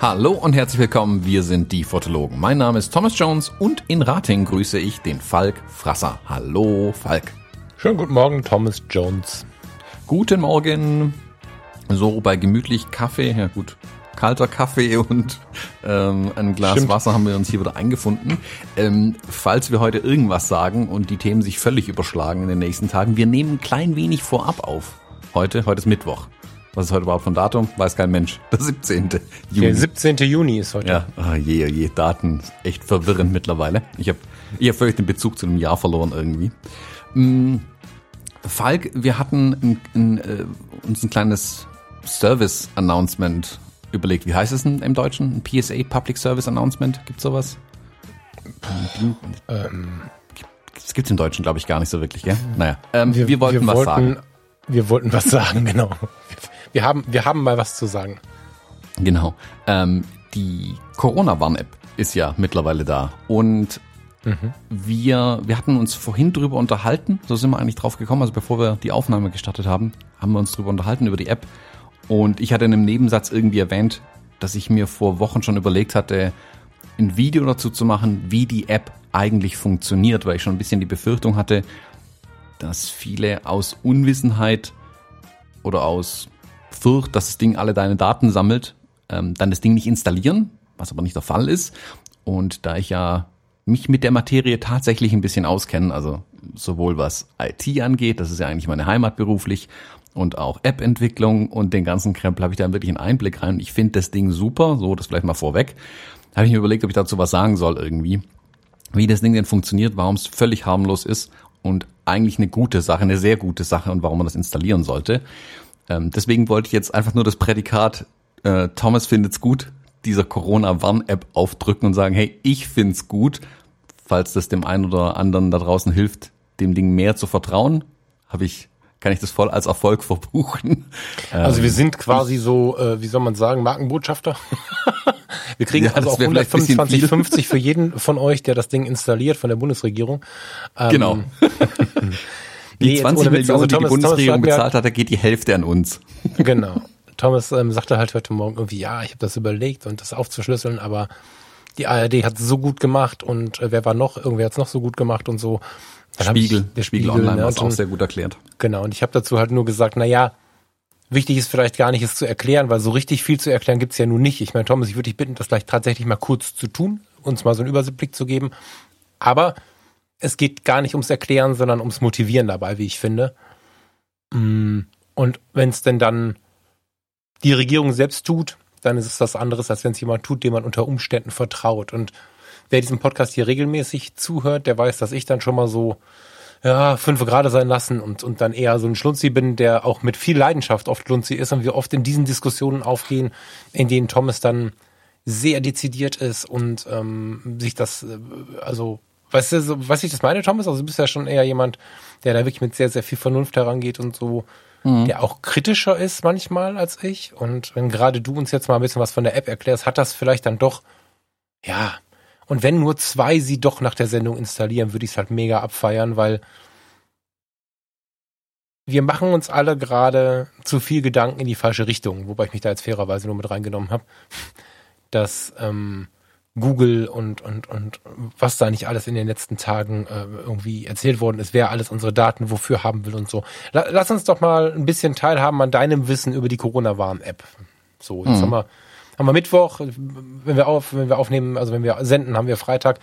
Hallo und herzlich willkommen, wir sind die Fotologen. Mein Name ist Thomas Jones und in Rating grüße ich den Falk Frasser. Hallo Falk. Schönen guten Morgen, Thomas Jones. Guten Morgen. So bei gemütlich Kaffee, ja gut, kalter Kaffee und ähm, ein Glas Stimmt. Wasser haben wir uns hier wieder eingefunden. Ähm, falls wir heute irgendwas sagen und die Themen sich völlig überschlagen in den nächsten Tagen, wir nehmen ein klein wenig vorab auf. Heute, heute ist Mittwoch. Was ist heute überhaupt von Datum? Weiß kein Mensch. Der 17. Juni. Der 17. Juni ist heute. Ja, oh je, je, Daten. Echt verwirrend mittlerweile. Ich habe ich hab völlig den Bezug zu einem Jahr verloren irgendwie. Hm, Falk, wir hatten ein, ein, äh, uns ein kleines Service-Announcement überlegt. Wie heißt es denn im Deutschen? Ein PSA, Public Service Announcement? Gibt's sowas? Ähm, das gibt's im Deutschen, glaube ich, gar nicht so wirklich, gell? Naja, ähm, wir, wir, wollten wir was sagen. Wir wollten was sagen, genau. Wir haben, wir haben mal was zu sagen. Genau. Ähm, die Corona-Warn-App ist ja mittlerweile da. Und mhm. wir, wir hatten uns vorhin drüber unterhalten, so sind wir eigentlich drauf gekommen, also bevor wir die Aufnahme gestartet haben, haben wir uns drüber unterhalten, über die App. Und ich hatte in einem Nebensatz irgendwie erwähnt, dass ich mir vor Wochen schon überlegt hatte, ein Video dazu zu machen, wie die App eigentlich funktioniert, weil ich schon ein bisschen die Befürchtung hatte, dass viele aus Unwissenheit oder aus Furcht, dass das Ding alle deine Daten sammelt, ähm, dann das Ding nicht installieren, was aber nicht der Fall ist. Und da ich ja mich mit der Materie tatsächlich ein bisschen auskenne, also sowohl was IT angeht, das ist ja eigentlich meine Heimat beruflich, und auch App-Entwicklung und den ganzen Krempel habe ich da wirklich einen Einblick rein. Ich finde das Ding super, so das vielleicht mal vorweg. Habe ich mir überlegt, ob ich dazu was sagen soll irgendwie. Wie das Ding denn funktioniert, warum es völlig harmlos ist und eigentlich eine gute Sache, eine sehr gute Sache und warum man das installieren sollte. Ähm, deswegen wollte ich jetzt einfach nur das Prädikat äh, Thomas findet's gut dieser Corona-Warn-App aufdrücken und sagen, hey, ich find's gut, falls das dem einen oder anderen da draußen hilft, dem Ding mehr zu vertrauen, habe ich kann ich das voll als Erfolg verbuchen. Also wir ähm, sind quasi so, äh, wie soll man sagen, Markenbotschafter. wir kriegen ja, also auch 125, 50 für jeden von euch, der das Ding installiert von der Bundesregierung. Ähm, genau. Die nee, 20 Millionen, also Thomas, die die Bundesregierung bezahlt hat, da geht die Hälfte an uns. Genau. Thomas ähm, sagte halt heute Morgen irgendwie, ja, ich habe das überlegt und das aufzuschlüsseln, aber die ARD hat es so gut gemacht und äh, wer war noch, irgendwer hat es noch so gut gemacht und so. Dann Spiegel, ich, der Spiegel, Spiegel Online ne, war auch sehr gut erklärt. Genau, und ich habe dazu halt nur gesagt, na ja, wichtig ist vielleicht gar nicht, es zu erklären, weil so richtig viel zu erklären gibt's ja nun nicht. Ich meine, Thomas, ich würde dich bitten, das gleich tatsächlich mal kurz zu tun, uns mal so einen Überblick zu geben. Aber es geht gar nicht ums Erklären, sondern ums Motivieren dabei, wie ich finde. Mm, und wenn es denn dann die Regierung selbst tut, dann ist es was anderes, als wenn es jemand tut, dem man unter Umständen vertraut. Und wer diesem Podcast hier regelmäßig zuhört, der weiß, dass ich dann schon mal so ja, fünf gerade sein lassen und, und dann eher so ein Schlunzi bin, der auch mit viel Leidenschaft oft Schlunzi ist und wir oft in diesen Diskussionen aufgehen, in denen Thomas dann sehr dezidiert ist und ähm, sich das, äh, also Weißt du, so, was ich das meine, Thomas? Also du bist ja schon eher jemand, der da wirklich mit sehr, sehr viel Vernunft herangeht und so, mhm. der auch kritischer ist manchmal als ich. Und wenn gerade du uns jetzt mal ein bisschen was von der App erklärst, hat das vielleicht dann doch, ja. Und wenn nur zwei sie doch nach der Sendung installieren, würde ich es halt mega abfeiern, weil wir machen uns alle gerade zu viel Gedanken in die falsche Richtung, wobei ich mich da jetzt fairerweise nur mit reingenommen habe, dass ähm, Google und, und, und was da nicht alles in den letzten Tagen äh, irgendwie erzählt worden ist, wer alles unsere Daten wofür haben will und so. Lass uns doch mal ein bisschen teilhaben an deinem Wissen über die Corona-Warn-App. So, jetzt mhm. haben wir haben wir Mittwoch, wenn wir auf, wenn wir aufnehmen, also wenn wir senden, haben wir Freitag.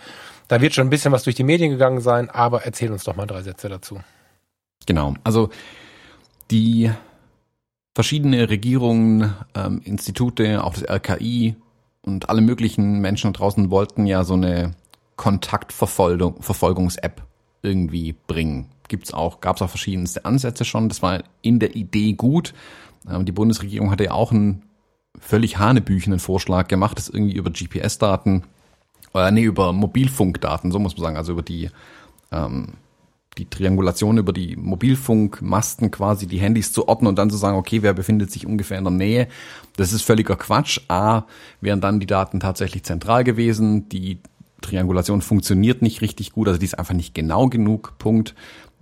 Da wird schon ein bisschen was durch die Medien gegangen sein, aber erzähl uns doch mal drei Sätze dazu. Genau, also die verschiedene Regierungen, ähm, Institute, auch das RKI, und alle möglichen Menschen draußen wollten ja so eine Kontaktverfolgungs-App irgendwie bringen. Gibt's auch, gab's auch verschiedenste Ansätze schon. Das war in der Idee gut. Ähm, die Bundesregierung hatte ja auch einen völlig hanebüchenen Vorschlag gemacht, das irgendwie über GPS-Daten, oder nee, über Mobilfunkdaten, so muss man sagen, also über die, ähm, die Triangulation über die Mobilfunkmasten quasi die Handys zu ordnen und dann zu sagen, okay, wer befindet sich ungefähr in der Nähe. Das ist völliger Quatsch. A, wären dann die Daten tatsächlich zentral gewesen. Die Triangulation funktioniert nicht richtig gut, also die ist einfach nicht genau genug. Punkt.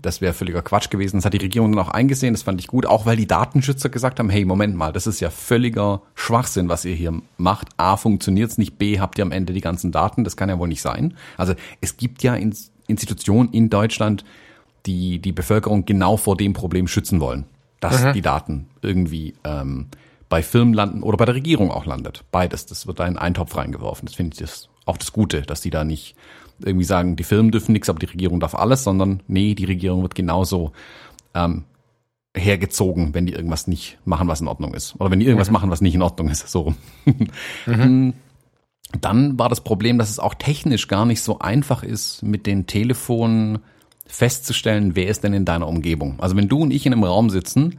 Das wäre völliger Quatsch gewesen. Das hat die Regierung dann auch eingesehen, das fand ich gut, auch weil die Datenschützer gesagt haben, hey, Moment mal, das ist ja völliger Schwachsinn, was ihr hier macht. A, funktioniert's nicht, B, habt ihr am Ende die ganzen Daten, das kann ja wohl nicht sein. Also es gibt ja Institutionen in Deutschland, die die Bevölkerung genau vor dem Problem schützen wollen, dass mhm. die Daten irgendwie ähm, bei Firmen landen oder bei der Regierung auch landet. Beides, das wird da in einen Topf reingeworfen. Das finde ich das auch das Gute, dass die da nicht irgendwie sagen, die Firmen dürfen nichts, aber die Regierung darf alles, sondern nee, die Regierung wird genauso ähm, hergezogen, wenn die irgendwas nicht machen, was in Ordnung ist. Oder wenn die irgendwas mhm. machen, was nicht in Ordnung ist. So. mhm. Dann war das Problem, dass es auch technisch gar nicht so einfach ist, mit den Telefonen festzustellen, wer ist denn in deiner Umgebung. Also wenn du und ich in einem Raum sitzen,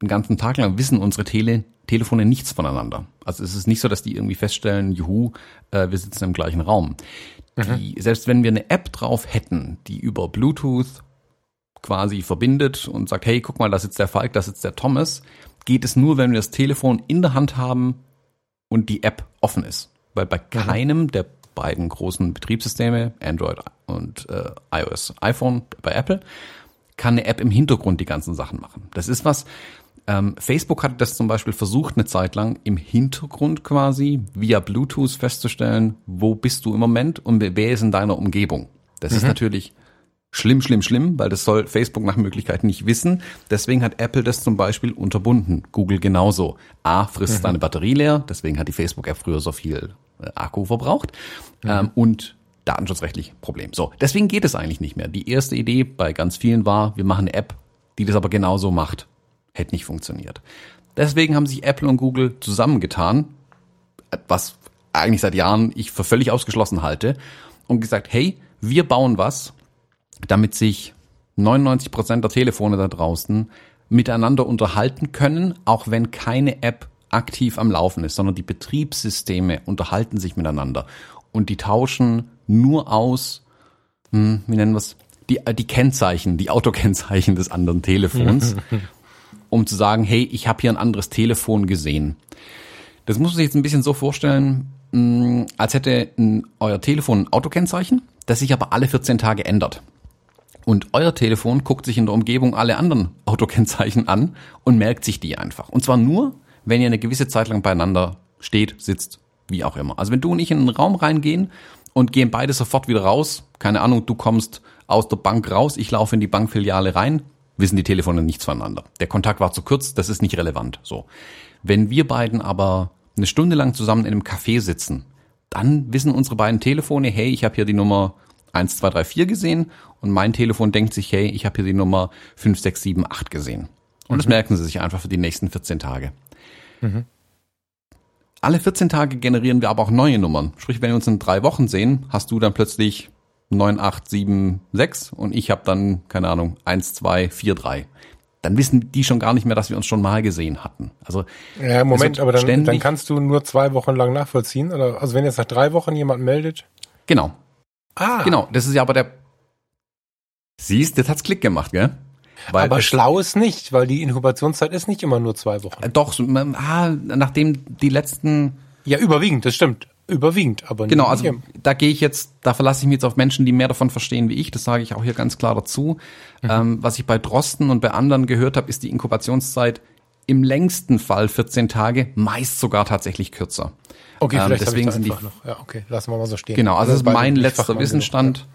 den ganzen Tag lang wissen unsere Tele Telefone nichts voneinander. Also es ist nicht so, dass die irgendwie feststellen, juhu, äh, wir sitzen im gleichen Raum. Die, mhm. Selbst wenn wir eine App drauf hätten, die über Bluetooth quasi verbindet und sagt, hey, guck mal, da sitzt der Falk, da sitzt der Thomas, geht es nur, wenn wir das Telefon in der Hand haben und die App offen ist. Weil bei mhm. keinem der beiden großen Betriebssysteme, Android und äh, iOS, iPhone bei Apple, kann eine App im Hintergrund die ganzen Sachen machen. Das ist was, ähm, Facebook hat das zum Beispiel versucht, eine Zeit lang im Hintergrund quasi via Bluetooth festzustellen, wo bist du im Moment und wer ist in deiner Umgebung. Das mhm. ist natürlich schlimm, schlimm, schlimm, weil das soll Facebook nach Möglichkeit nicht wissen. Deswegen hat Apple das zum Beispiel unterbunden. Google genauso. A, frisst mhm. deine Batterie leer, deswegen hat die Facebook-App früher so viel äh, Akku verbraucht. Mhm. Ähm, und datenschutzrechtlich Problem. So, deswegen geht es eigentlich nicht mehr. Die erste Idee bei ganz vielen war, wir machen eine App, die das aber genauso macht. Hätte nicht funktioniert. Deswegen haben sich Apple und Google zusammengetan, was eigentlich seit Jahren ich für völlig ausgeschlossen halte, und gesagt, hey, wir bauen was, damit sich 99 Prozent der Telefone da draußen miteinander unterhalten können, auch wenn keine App aktiv am Laufen ist, sondern die Betriebssysteme unterhalten sich miteinander. Und die tauschen nur aus, hm, wie nennen wir es, die, die Kennzeichen, die Autokennzeichen des anderen Telefons, um zu sagen, hey, ich habe hier ein anderes Telefon gesehen. Das muss man sich jetzt ein bisschen so vorstellen, hm, als hätte euer Telefon ein Autokennzeichen, das sich aber alle 14 Tage ändert. Und euer Telefon guckt sich in der Umgebung alle anderen Autokennzeichen an und merkt sich die einfach. Und zwar nur, wenn ihr eine gewisse Zeit lang beieinander steht, sitzt, wie auch immer. Also wenn du und ich in einen Raum reingehen und gehen beide sofort wieder raus, keine Ahnung, du kommst aus der Bank raus, ich laufe in die Bankfiliale rein, wissen die Telefone nichts voneinander. Der Kontakt war zu kurz, das ist nicht relevant. So. Wenn wir beiden aber eine Stunde lang zusammen in einem Café sitzen, dann wissen unsere beiden Telefone, hey, ich habe hier die Nummer 1234 gesehen und mein Telefon denkt sich, hey, ich habe hier die Nummer 5678 gesehen. Und mhm. das merken sie sich einfach für die nächsten 14 Tage. Mhm. Alle 14 Tage generieren wir aber auch neue Nummern. Sprich, wenn wir uns in drei Wochen sehen, hast du dann plötzlich 9876 und ich habe dann, keine Ahnung, 1243 dann wissen die schon gar nicht mehr, dass wir uns schon mal gesehen hatten. Also ja, Moment, aber dann, dann kannst du nur zwei Wochen lang nachvollziehen, oder? Also wenn jetzt nach drei Wochen jemand meldet? Genau. Ah. Genau, das ist ja aber der. Siehst, jetzt hat's Klick gemacht, gell? Weil aber schlau ist nicht, weil die Inkubationszeit ist nicht immer nur zwei Wochen. Doch, ah, nachdem die letzten. Ja, überwiegend, das stimmt. Überwiegend, aber Genau, also hier. da gehe ich jetzt, da verlasse ich mich jetzt auf Menschen, die mehr davon verstehen wie ich. Das sage ich auch hier ganz klar dazu. Mhm. Ähm, was ich bei Drosten und bei anderen gehört habe, ist die Inkubationszeit im längsten Fall 14 Tage, meist sogar tatsächlich kürzer. Okay, ähm, vielleicht deswegen sind die noch. Ja, okay, lassen wir mal so stehen. Genau, also das ist mein letzter Wissensstand.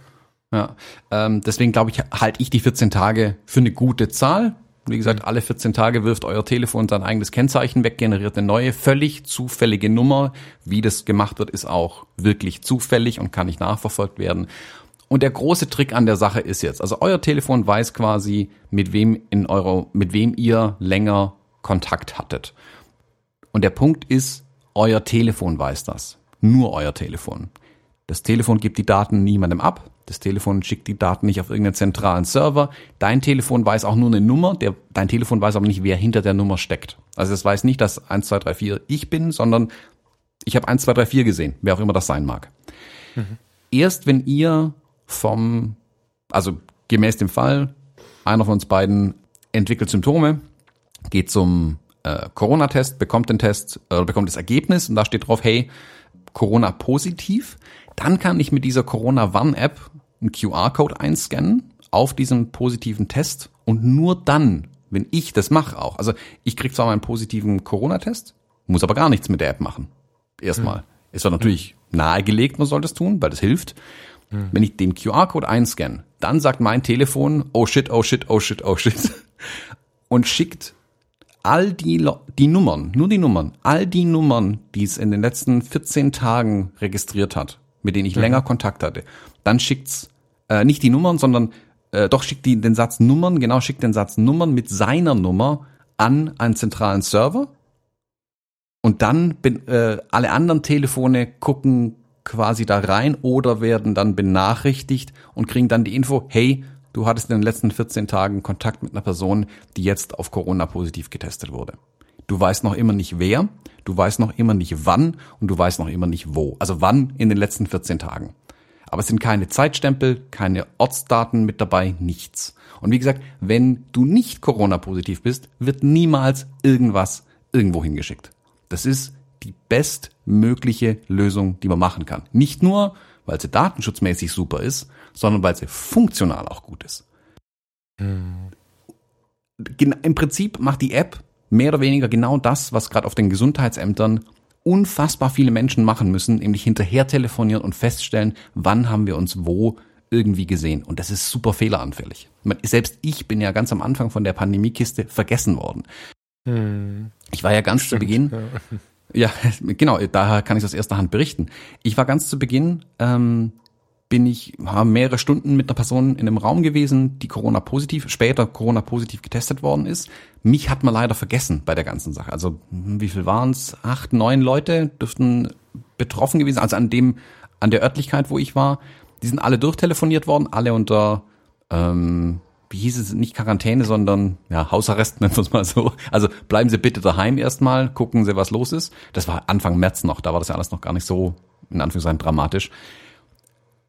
Genug, ja, ähm, deswegen glaube ich, halte ich die 14 Tage für eine gute Zahl. Wie gesagt, alle 14 Tage wirft euer Telefon sein eigenes Kennzeichen weg, generiert eine neue, völlig zufällige Nummer. Wie das gemacht wird, ist auch wirklich zufällig und kann nicht nachverfolgt werden. Und der große Trick an der Sache ist jetzt, also euer Telefon weiß quasi, mit wem in eurer, mit wem ihr länger Kontakt hattet. Und der Punkt ist, euer Telefon weiß das. Nur euer Telefon. Das Telefon gibt die Daten niemandem ab. Das Telefon schickt die Daten nicht auf irgendeinen zentralen Server. Dein Telefon weiß auch nur eine Nummer. Der, dein Telefon weiß aber nicht, wer hinter der Nummer steckt. Also es weiß nicht, dass 1, 2, 3, 4 ich bin, sondern ich habe 1, 2, 3, 4 gesehen, wer auch immer das sein mag. Mhm. Erst wenn ihr vom, also gemäß dem Fall, einer von uns beiden entwickelt Symptome, geht zum äh, Corona-Test, bekommt den Test äh, bekommt das Ergebnis und da steht drauf, hey, Corona positiv. Dann kann ich mit dieser Corona-Warn-App einen QR-Code einscannen auf diesen positiven Test und nur dann, wenn ich das mache auch, also ich krieg zwar meinen positiven Corona-Test, muss aber gar nichts mit der App machen. Erstmal. Mhm. Es war natürlich mhm. nahegelegt, man soll das tun, weil das hilft. Mhm. Wenn ich den QR-Code einscanne, dann sagt mein Telefon, oh shit, oh shit, oh shit, oh shit. Und schickt all die, die Nummern, nur die Nummern, all die Nummern, die es in den letzten 14 Tagen registriert hat, mit denen ich mhm. länger Kontakt hatte, dann schickt's äh, nicht die Nummern, sondern äh, doch schickt die den Satz Nummern, genau schickt den Satz Nummern mit seiner Nummer an einen zentralen Server und dann bin, äh, alle anderen Telefone gucken quasi da rein oder werden dann benachrichtigt und kriegen dann die Info, hey, du hattest in den letzten 14 Tagen Kontakt mit einer Person, die jetzt auf Corona positiv getestet wurde. Du weißt noch immer nicht wer, du weißt noch immer nicht wann und du weißt noch immer nicht wo. Also wann in den letzten 14 Tagen. Aber es sind keine Zeitstempel, keine Ortsdaten mit dabei, nichts. Und wie gesagt, wenn du nicht Corona-positiv bist, wird niemals irgendwas irgendwo hingeschickt. Das ist die bestmögliche Lösung, die man machen kann. Nicht nur, weil sie datenschutzmäßig super ist, sondern weil sie funktional auch gut ist. Hm. Im Prinzip macht die App mehr oder weniger genau das, was gerade auf den Gesundheitsämtern unfassbar viele Menschen machen müssen, nämlich hinterher telefonieren und feststellen, wann haben wir uns wo irgendwie gesehen. Und das ist super fehleranfällig. Selbst ich bin ja ganz am Anfang von der Pandemiekiste vergessen worden. Hm. Ich war ja ganz Stimmt, zu Beginn. Ja. ja. genau, daher kann ich das erster Hand berichten. Ich war ganz zu Beginn ähm, bin ich habe mehrere Stunden mit einer Person in einem Raum gewesen, die Corona positiv, später Corona positiv getestet worden ist. Mich hat man leider vergessen bei der ganzen Sache. Also hm, wie viel waren es? Acht, neun Leute dürften betroffen gewesen. Also an dem, an der Örtlichkeit, wo ich war, die sind alle durchtelefoniert worden, alle unter ähm, wie hieß es, nicht Quarantäne, sondern ja, Hausarrest, nennen wir es mal so. Also bleiben Sie bitte daheim erstmal, gucken Sie, was los ist. Das war Anfang März noch, da war das ja alles noch gar nicht so, in Anführungszeichen, dramatisch.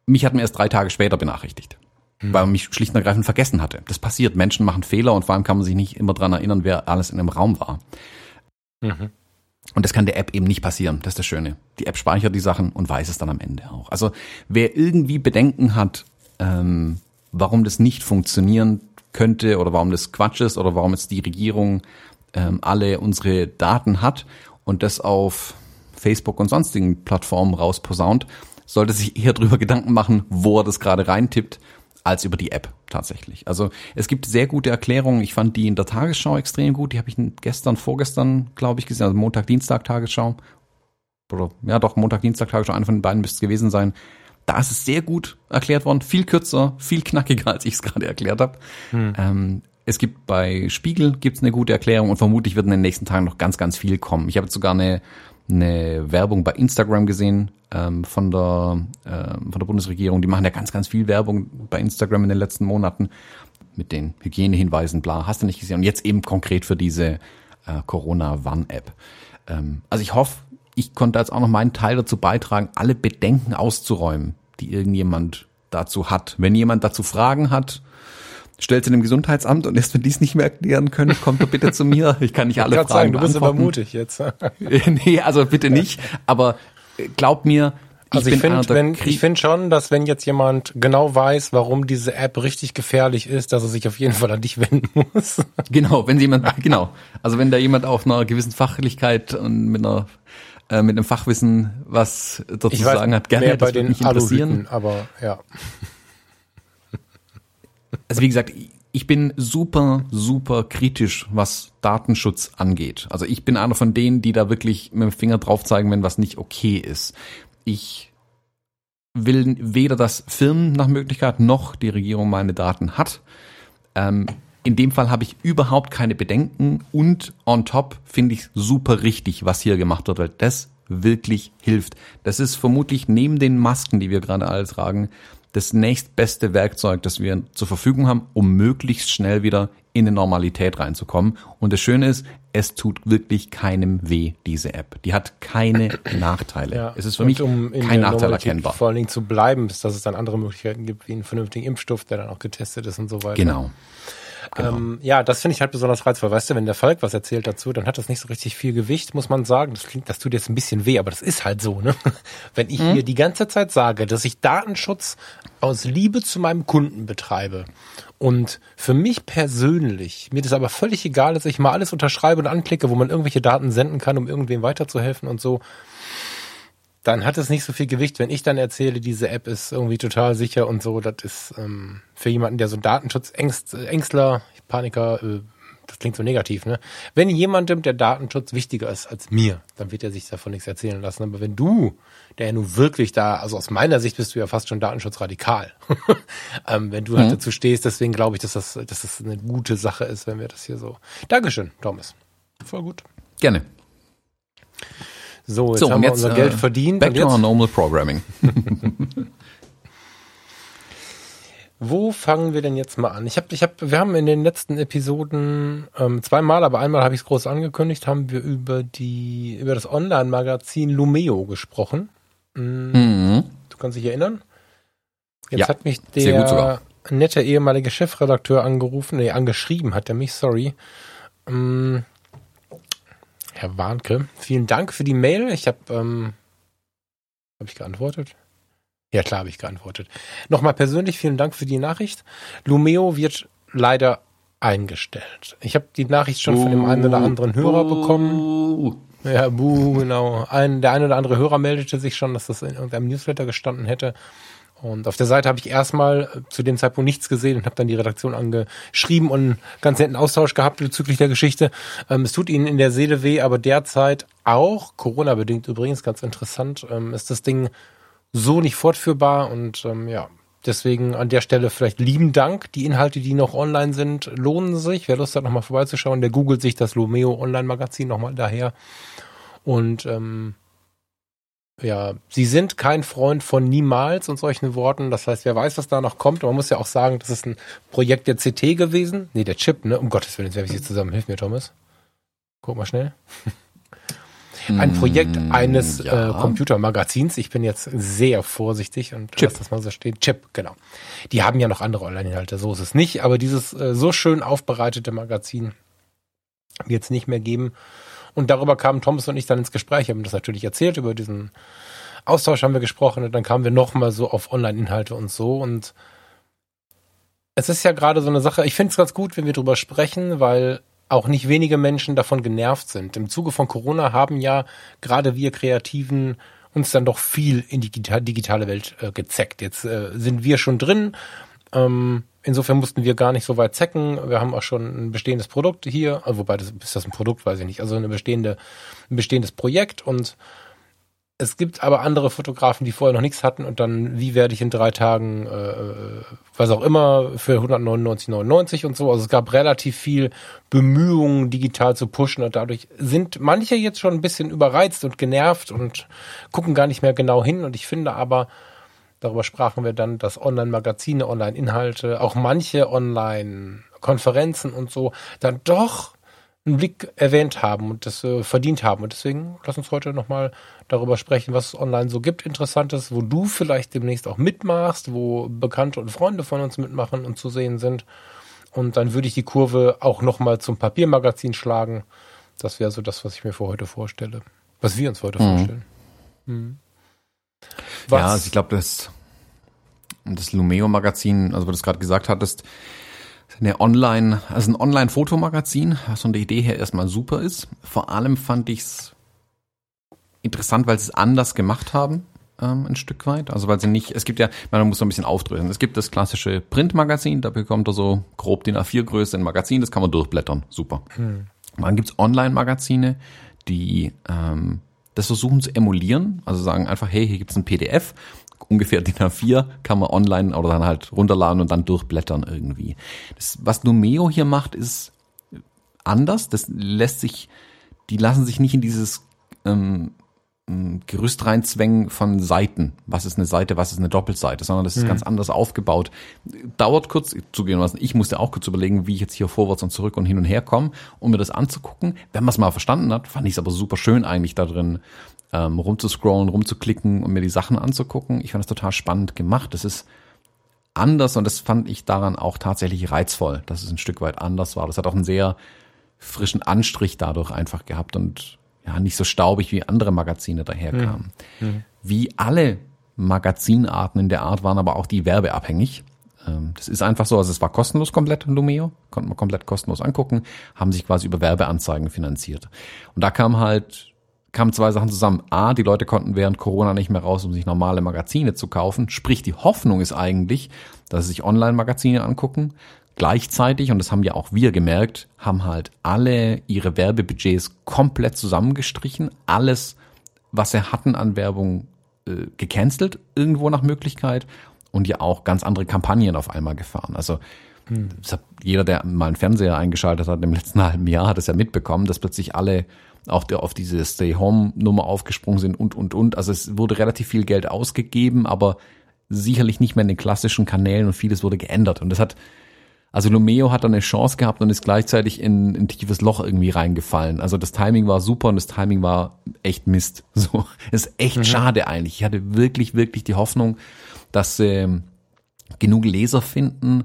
Mich hat mir erst drei Tage später benachrichtigt, mhm. weil man mich schlicht und ergreifend vergessen hatte. Das passiert, Menschen machen Fehler und vor allem kann man sich nicht immer dran erinnern, wer alles in einem Raum war. Mhm. Und das kann der App eben nicht passieren. Das ist das Schöne. Die App speichert die Sachen und weiß es dann am Ende auch. Also wer irgendwie Bedenken hat, ähm, warum das nicht funktionieren könnte oder warum das Quatsch ist oder warum jetzt die Regierung ähm, alle unsere Daten hat und das auf Facebook und sonstigen Plattformen rausposaunt, sollte sich eher darüber Gedanken machen, wo er das gerade reintippt, als über die App tatsächlich. Also es gibt sehr gute Erklärungen. Ich fand die in der Tagesschau extrem gut. Die habe ich gestern, vorgestern, glaube ich, gesehen. Also Montag, Dienstag Tagesschau. Oder ja doch, Montag, Dienstag Tagesschau, einer von den beiden müsste es gewesen sein. Da ist es sehr gut erklärt worden, viel kürzer, viel knackiger, als ich es gerade erklärt habe. Hm. Ähm, es gibt bei Spiegel gibt's eine gute Erklärung und vermutlich wird in den nächsten Tagen noch ganz, ganz viel kommen. Ich habe jetzt sogar eine eine Werbung bei Instagram gesehen ähm, von der äh, von der Bundesregierung. Die machen ja ganz ganz viel Werbung bei Instagram in den letzten Monaten mit den Hygienehinweisen, bla, hast du nicht gesehen. Und jetzt eben konkret für diese äh, Corona-Warn-App. Ähm, also ich hoffe, ich konnte jetzt auch noch meinen Teil dazu beitragen, alle Bedenken auszuräumen, die irgendjemand dazu hat. Wenn jemand dazu Fragen hat, stellt sie dem Gesundheitsamt und erst wenn die es nicht mehr erklären können, kommt doch bitte zu mir. Ich kann nicht alle Fragen sagen, du bist aber mutig jetzt. nee, also bitte nicht. Aber äh, glaub mir, ich also ich ich finde schon, dass wenn jetzt jemand genau weiß, warum diese App richtig gefährlich ist, dass er sich auf jeden Fall an dich wenden muss. Genau, wenn jemand genau, also wenn da jemand auf einer gewissen Fachlichkeit und mit einer äh, mit einem Fachwissen was dazu ich sagen hat, gerne das bei den mich interessieren. aber ja also wie gesagt, ich bin super, super kritisch, was Datenschutz angeht. Also ich bin einer von denen, die da wirklich mit dem Finger drauf zeigen, wenn was nicht okay ist. Ich will weder, dass Firmen nach Möglichkeit noch die Regierung meine Daten hat. Ähm, in dem Fall habe ich überhaupt keine Bedenken und on top finde ich super richtig, was hier gemacht wird, weil das wirklich hilft. Das ist vermutlich neben den Masken, die wir gerade alle tragen, das nächstbeste Werkzeug, das wir zur Verfügung haben, um möglichst schnell wieder in eine Normalität reinzukommen. Und das Schöne ist, es tut wirklich keinem weh, diese App. Die hat keine Nachteile. Ja, es ist für mich um kein Nachteil erkennbar. Vor allen Dingen zu bleiben, bis dass es dann andere Möglichkeiten gibt, wie einen vernünftigen Impfstoff, der dann auch getestet ist und so weiter. Genau. Genau. Ähm, ja, das finde ich halt besonders reizvoll. Weißt du, wenn der Falk was erzählt dazu, dann hat das nicht so richtig viel Gewicht, muss man sagen. Das klingt, das tut jetzt ein bisschen weh, aber das ist halt so, ne? Wenn ich mhm. hier die ganze Zeit sage, dass ich Datenschutz aus Liebe zu meinem Kunden betreibe und für mich persönlich, mir das aber völlig egal ist, ich mal alles unterschreibe und anklicke, wo man irgendwelche Daten senden kann, um irgendwem weiterzuhelfen und so, dann hat es nicht so viel Gewicht. Wenn ich dann erzähle, diese App ist irgendwie total sicher und so, das ist ähm, für jemanden, der so Datenschutzängstler, Paniker, äh, das klingt so negativ, ne? Wenn jemandem der Datenschutz wichtiger ist als mir, dann wird er sich davon nichts erzählen lassen. Aber wenn du, der ja nun wirklich da, also aus meiner Sicht bist du ja fast schon datenschutzradikal, ähm, wenn du halt mhm. halt dazu stehst, deswegen glaube ich, dass das, dass das eine gute Sache ist, wenn wir das hier so. Dankeschön, Thomas. Voll gut. Gerne. So, jetzt so, haben wir jetzt, unser Geld äh, verdient. Back to our normal programming. Wo fangen wir denn jetzt mal an? Ich habe, ich habe, wir haben in den letzten Episoden ähm, zweimal, aber einmal habe ich es groß angekündigt, haben wir über die über das Online-Magazin Lumeo gesprochen. Mhm. Mhm. Du kannst dich erinnern? Jetzt ja, hat mich der nette ehemalige Chefredakteur angerufen, nee, angeschrieben hat er mich, sorry. Ähm, Herr Warnke, vielen Dank für die Mail. Ich habe, ähm, habe ich geantwortet? Ja, klar habe ich geantwortet. Nochmal persönlich vielen Dank für die Nachricht. Lumeo wird leider eingestellt. Ich habe die Nachricht schon von dem einen oder anderen Hörer bekommen. Ja, buh, genau. Ein, der eine oder andere Hörer meldete sich schon, dass das in irgendeinem Newsletter gestanden hätte. Und auf der Seite habe ich erstmal äh, zu dem Zeitpunkt nichts gesehen und habe dann die Redaktion angeschrieben und einen ganz netten Austausch gehabt bezüglich der Geschichte. Ähm, es tut ihnen in der Seele weh, aber derzeit auch, Corona-bedingt übrigens, ganz interessant, ähm, ist das Ding so nicht fortführbar und ähm, ja, deswegen an der Stelle vielleicht lieben Dank. Die Inhalte, die noch online sind, lohnen sich. Wer Lust hat, nochmal vorbeizuschauen, der googelt sich das Lomeo Online-Magazin nochmal daher. Und ähm, ja, sie sind kein Freund von niemals und solchen Worten. Das heißt, wer weiß, was da noch kommt. man muss ja auch sagen, das ist ein Projekt der CT gewesen. Nee, der Chip, ne? Um Gottes Willen, jetzt werfe ich sie zusammen. Hilf mir, Thomas. Guck mal schnell. ein Projekt eines ja. äh, Computermagazins. Ich bin jetzt sehr vorsichtig und Chip. lass das mal so stehen. Chip, genau. Die haben ja noch andere Online-Inhalte, so ist es nicht. Aber dieses äh, so schön aufbereitete Magazin wird es nicht mehr geben. Und darüber kamen Thomas und ich dann ins Gespräch, haben das natürlich erzählt, über diesen Austausch haben wir gesprochen und dann kamen wir nochmal so auf Online-Inhalte und so und es ist ja gerade so eine Sache, ich finde es ganz gut, wenn wir drüber sprechen, weil auch nicht wenige Menschen davon genervt sind. Im Zuge von Corona haben ja gerade wir Kreativen uns dann doch viel in die digitale Welt äh, gezeckt. Jetzt äh, sind wir schon drin. Ähm, Insofern mussten wir gar nicht so weit zecken. Wir haben auch schon ein bestehendes Produkt hier, also wobei das ist das ein Produkt, weiß ich nicht. Also eine bestehende, ein bestehendes Projekt und es gibt aber andere Fotografen, die vorher noch nichts hatten und dann, wie werde ich in drei Tagen, äh, was auch immer, für 199,99 und so. Also es gab relativ viel Bemühungen, digital zu pushen und dadurch sind manche jetzt schon ein bisschen überreizt und genervt und gucken gar nicht mehr genau hin. Und ich finde aber, Darüber sprachen wir dann, dass Online-Magazine, Online-Inhalte, auch manche Online-Konferenzen und so dann doch einen Blick erwähnt haben und das äh, verdient haben. Und deswegen lass uns heute nochmal darüber sprechen, was es online so gibt, Interessantes, wo du vielleicht demnächst auch mitmachst, wo Bekannte und Freunde von uns mitmachen und zu sehen sind. Und dann würde ich die Kurve auch nochmal zum Papiermagazin schlagen. Das wäre so das, was ich mir für heute vorstelle. Was wir uns heute mhm. vorstellen. Mhm. Ja, also ich glaube, das, das Lumeo-Magazin, also was du es gerade gesagt hattest, eine Online, also ein Online-Fotomagazin, was von der Idee her erstmal super ist. Vor allem fand ich es interessant, weil sie es anders gemacht haben, ähm, ein Stück weit. Also weil sie nicht, es gibt ja, man muss so ein bisschen aufdröseln. Es gibt das klassische Printmagazin, da bekommt er so grob die A4-Größe ein Magazin, das kann man durchblättern, super. Hm. Dann gibt's Online-Magazine, die ähm, das versuchen zu emulieren, also sagen einfach, hey, hier gibt's ein PDF, ungefähr DIN A4, kann man online oder dann halt runterladen und dann durchblättern irgendwie. Das, was Numeo hier macht, ist anders. Das lässt sich, die lassen sich nicht in dieses ähm, Gerüst reinzwängen von Seiten. Was ist eine Seite, was ist eine Doppelseite, sondern das ist mhm. ganz anders aufgebaut. Dauert kurz, zugehen lassen, ich musste auch kurz überlegen, wie ich jetzt hier vorwärts und zurück und hin und her komme, um mir das anzugucken. Wenn man es mal verstanden hat, fand ich es aber super schön eigentlich da drin, ähm, rumzuscrollen, rumzuklicken und mir die Sachen anzugucken. Ich fand es total spannend gemacht. Das ist anders und das fand ich daran auch tatsächlich reizvoll, dass es ein Stück weit anders war. Das hat auch einen sehr frischen Anstrich dadurch einfach gehabt und ja, nicht so staubig wie andere Magazine daherkamen. Mhm. mhm. Wie alle Magazinarten in der Art waren aber auch die werbeabhängig. Ähm, das ist einfach so, also es war kostenlos komplett Lumeo, konnte man komplett kostenlos angucken, haben sich quasi über Werbeanzeigen finanziert. Und da kam halt, kamen zwei Sachen zusammen. A, die Leute konnten während Corona nicht mehr raus, um sich normale Magazine zu kaufen. Sprich, die Hoffnung ist eigentlich, dass sie sich Online-Magazine angucken. Gleichzeitig, und das haben ja auch wir gemerkt, haben halt alle ihre Werbebudgets komplett zusammengestrichen. Alles, was sie hatten an Werbung, äh, gecancelt, irgendwo nach Möglichkeit. Und ja auch ganz andere Kampagnen auf einmal gefahren. Also hm. jeder, der mal einen Fernseher eingeschaltet hat im letzten halben Jahr, hat es ja mitbekommen, dass plötzlich alle auf, der, auf diese Stay-Home-Nummer aufgesprungen sind und, und, und. Also es wurde relativ viel Geld ausgegeben, aber sicherlich nicht mehr in den klassischen Kanälen und vieles wurde geändert. Und das hat also Lumeo hat dann eine Chance gehabt und ist gleichzeitig in ein tiefes Loch irgendwie reingefallen. Also das Timing war super und das Timing war echt Mist. So, ist echt mhm. schade eigentlich. Ich hatte wirklich, wirklich die Hoffnung, dass sie ähm, genug Leser finden,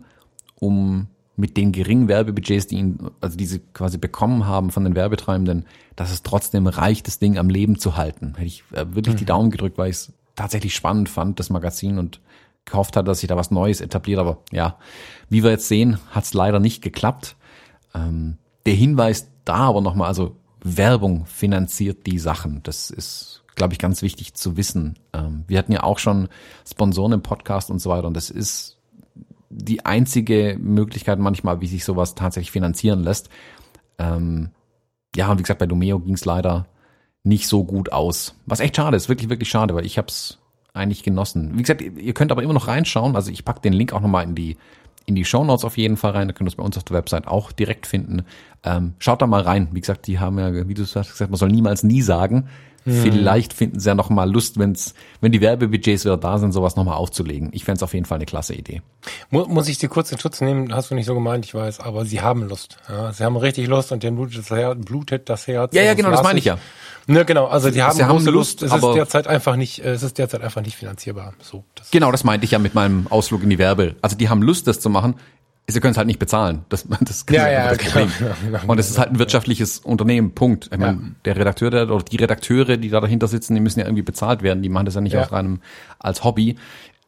um mit den geringen Werbebudgets, die ihn, also diese quasi bekommen haben von den Werbetreibenden, dass es trotzdem reicht, das Ding am Leben zu halten. Hätte ich äh, wirklich mhm. die Daumen gedrückt, weil ich es tatsächlich spannend fand, das Magazin und gehofft hat, dass sich da was Neues etabliert. Aber ja, wie wir jetzt sehen, hat es leider nicht geklappt. Ähm, der Hinweis da aber nochmal, also Werbung finanziert die Sachen. Das ist, glaube ich, ganz wichtig zu wissen. Ähm, wir hatten ja auch schon Sponsoren im Podcast und so weiter und das ist die einzige Möglichkeit manchmal, wie sich sowas tatsächlich finanzieren lässt. Ähm, ja, und wie gesagt, bei Domeo ging es leider nicht so gut aus. Was echt schade ist, wirklich, wirklich schade, weil ich habe es eigentlich genossen. Wie gesagt, ihr könnt aber immer noch reinschauen. Also ich pack den Link auch nochmal in die in die Show Notes auf jeden Fall rein. Da könnt ihr es bei uns auf der Website auch direkt finden. Ähm, schaut da mal rein. Wie gesagt, die haben ja, wie du hast gesagt, man soll niemals nie sagen. Mhm. Vielleicht finden sie ja noch mal Lust, wenn's, wenn die Werbebudgets wieder da sind, sowas noch mal aufzulegen. Ich fände auf jeden Fall eine klasse Idee. Muss ich dir kurz in Schutz nehmen? Hast du nicht so gemeint, ich weiß, aber sie haben Lust. Ja, sie haben richtig Lust und denen blutet das Herz. Blutet das Herz ja, ja, genau, das meine ich ja. Ne, genau, also die haben, sie haben Lust, es ist derzeit einfach nicht, es ist derzeit einfach nicht finanzierbar. So, das genau, das meinte ich ja mit meinem Ausflug in die Werbe. Also die haben Lust, das zu machen. Sie können es halt nicht bezahlen. Das, das, ja, ja, das Problem. Genau, Und es ist halt ein wirtschaftliches Unternehmen. Punkt. Ich meine, ja. der Redakteur der, oder die Redakteure, die da dahinter sitzen, die müssen ja irgendwie bezahlt werden. Die machen das ja nicht ja. aus reinem als Hobby.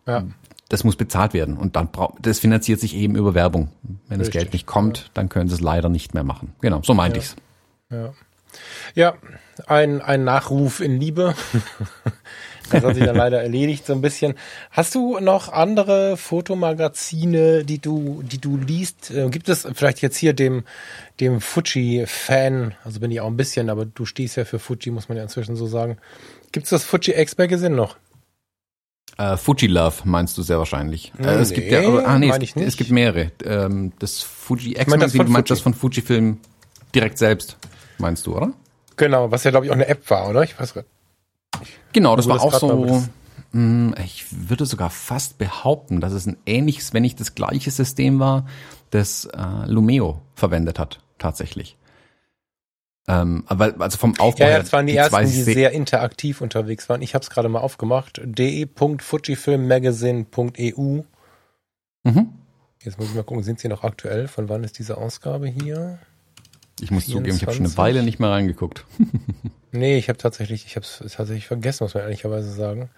Ja. Das muss bezahlt werden. Und dann braucht das finanziert sich eben über Werbung. Wenn Richtig. das Geld nicht kommt, dann können sie es leider nicht mehr machen. Genau, so meinte ich's. Ja. Ja, ein, ein Nachruf in Liebe. das hat sich dann leider erledigt so ein bisschen. Hast du noch andere Fotomagazine, die du, die du liest? Äh, gibt es vielleicht jetzt hier dem, dem Fuji-Fan, also bin ich auch ein bisschen, aber du stehst ja für Fuji, muss man ja inzwischen so sagen. Gibt es das Fuji X-Magazine noch? Uh, Fuji Love meinst du sehr wahrscheinlich. Nee, uh, es gibt ja, ah, nee, es, es, gibt mehrere. Ähm, das Fuji X Magazine, du meinst das von Fujifilm direkt selbst, meinst du, oder? Genau, was ja glaube ich auch eine App war, oder? Ich weiß gerade. Genau, das war das auch so. Mh, ich würde sogar fast behaupten, dass es ein ähnliches, wenn nicht das gleiche System war, das äh, Lumeo verwendet hat, tatsächlich. Ähm, aber also vom Aufbau ja, ja, das waren die, die ersten, die sehr interaktiv unterwegs waren. Ich habe es gerade mal aufgemacht. de.fujifilmmagazine.eu. Mhm. Jetzt muss ich mal gucken, sind sie noch aktuell? Von wann ist diese Ausgabe hier? Ich muss 24. zugeben, ich habe schon eine Weile nicht mehr reingeguckt. nee, ich habe tatsächlich, ich habe es tatsächlich vergessen, muss man ehrlicherweise sagen.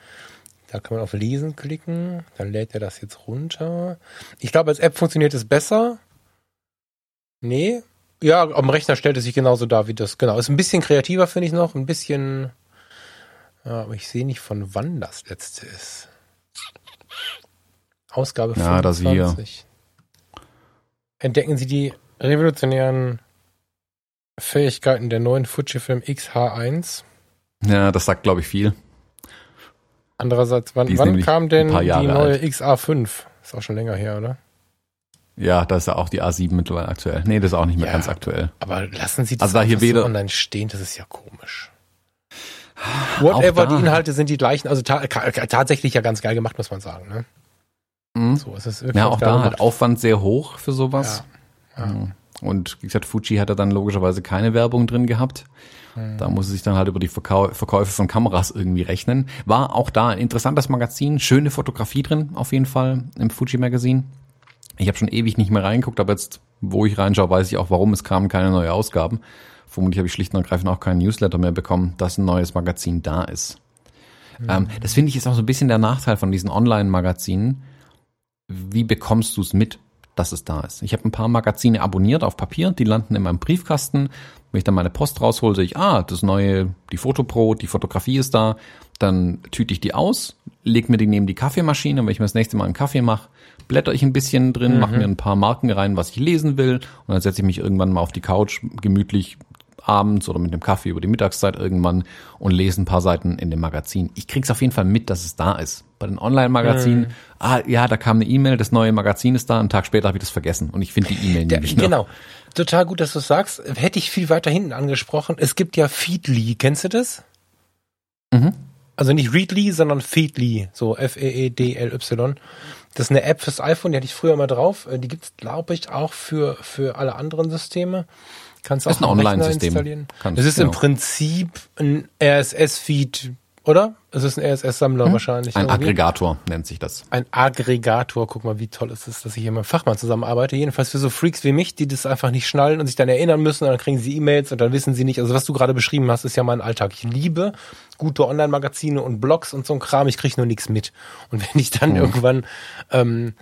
Da kann man auf Lesen klicken, dann lädt er das jetzt runter. Ich glaube, als App funktioniert es besser. Nee. Ja, am Rechner stellt es sich genauso dar wie das. Genau. Ist ein bisschen kreativer, finde ich noch. Ein bisschen. Ja, aber ich sehe nicht, von wann das letzte ist. Ausgabe ja, 25. Das hier. Entdecken Sie die revolutionären Fähigkeiten der neuen Fujifilm X-H1. Ja, das sagt, glaube ich, viel. Andererseits, wann, wann kam denn die neue alt. XA5? Ist auch schon länger her, oder? Ja, da ist ja auch die A7 mittlerweile aktuell. Nee, das ist auch nicht mehr ja, ganz aktuell. Aber lassen Sie das also da hier weder so online stehen, das ist ja komisch. Whatever, die Inhalte sind die gleichen. Also ta tatsächlich ja ganz geil gemacht, muss man sagen. Ne? Mhm. So, es ist ja, auch da halt Aufwand sehr hoch für sowas. Ja. Ja. Mhm. Und wie gesagt, Fuji hatte dann logischerweise keine Werbung drin gehabt. Mhm. Da muss es sich dann halt über die Verkau Verkäufe von Kameras irgendwie rechnen. War auch da ein interessantes Magazin, schöne Fotografie drin, auf jeden Fall im Fuji Magazin. Ich habe schon ewig nicht mehr reingeguckt, aber jetzt, wo ich reinschaue, weiß ich auch, warum es kamen keine neue Ausgaben. Vermutlich habe ich schlicht und ergreifend auch keinen Newsletter mehr bekommen, dass ein neues Magazin da ist. Mhm. Ähm, das finde ich ist auch so ein bisschen der Nachteil von diesen Online-Magazinen. Wie bekommst du es mit, dass es da ist? Ich habe ein paar Magazine abonniert auf Papier, die landen in meinem Briefkasten. Wenn ich dann meine Post raushole, sehe ich, ah, das neue, die Fotopro, die Fotografie ist da. Dann tüte ich die aus, leg mir die neben die Kaffeemaschine und wenn ich mir das nächste Mal einen Kaffee mache, blätter ich ein bisschen drin, mhm. mache mir ein paar Marken rein, was ich lesen will und dann setze ich mich irgendwann mal auf die Couch gemütlich abends oder mit dem Kaffee über die Mittagszeit irgendwann und lese ein paar Seiten in dem Magazin. Ich krieg's auf jeden Fall mit, dass es da ist. Bei den Online-Magazinen, mhm. Ah ja, da kam eine E-Mail, das neue Magazin ist da, einen Tag später habe ich das vergessen und ich finde die E-Mail nicht mehr. Genau. Total gut, dass du sagst. Hätte ich viel weiter hinten angesprochen. Es gibt ja Feedly, kennst du das? Mhm. Also nicht Readly, sondern Feedly, so F-E-E-D-L-Y. Das ist eine App fürs iPhone, die hatte ich früher mal drauf. Äh, die gibt's, glaube ich, auch für, für alle anderen Systeme. Kannst auch ein Online-System. Es ist genau. im Prinzip ein RSS-Feed, oder? Es ist ein RSS-Sammler hm? wahrscheinlich. Ein irgendwie. Aggregator nennt sich das. Ein Aggregator. Guck mal, wie toll ist es, dass ich hier mit einem Fachmann zusammenarbeite. Jedenfalls für so Freaks wie mich, die das einfach nicht schnallen und sich dann erinnern müssen und dann kriegen sie E-Mails und dann wissen sie nicht. Also was du gerade beschrieben hast, ist ja mein Alltag. Ich liebe gute Online-Magazine und Blogs und so ein Kram. Ich kriege nur nichts mit. Und wenn ich dann mhm. irgendwann ähm,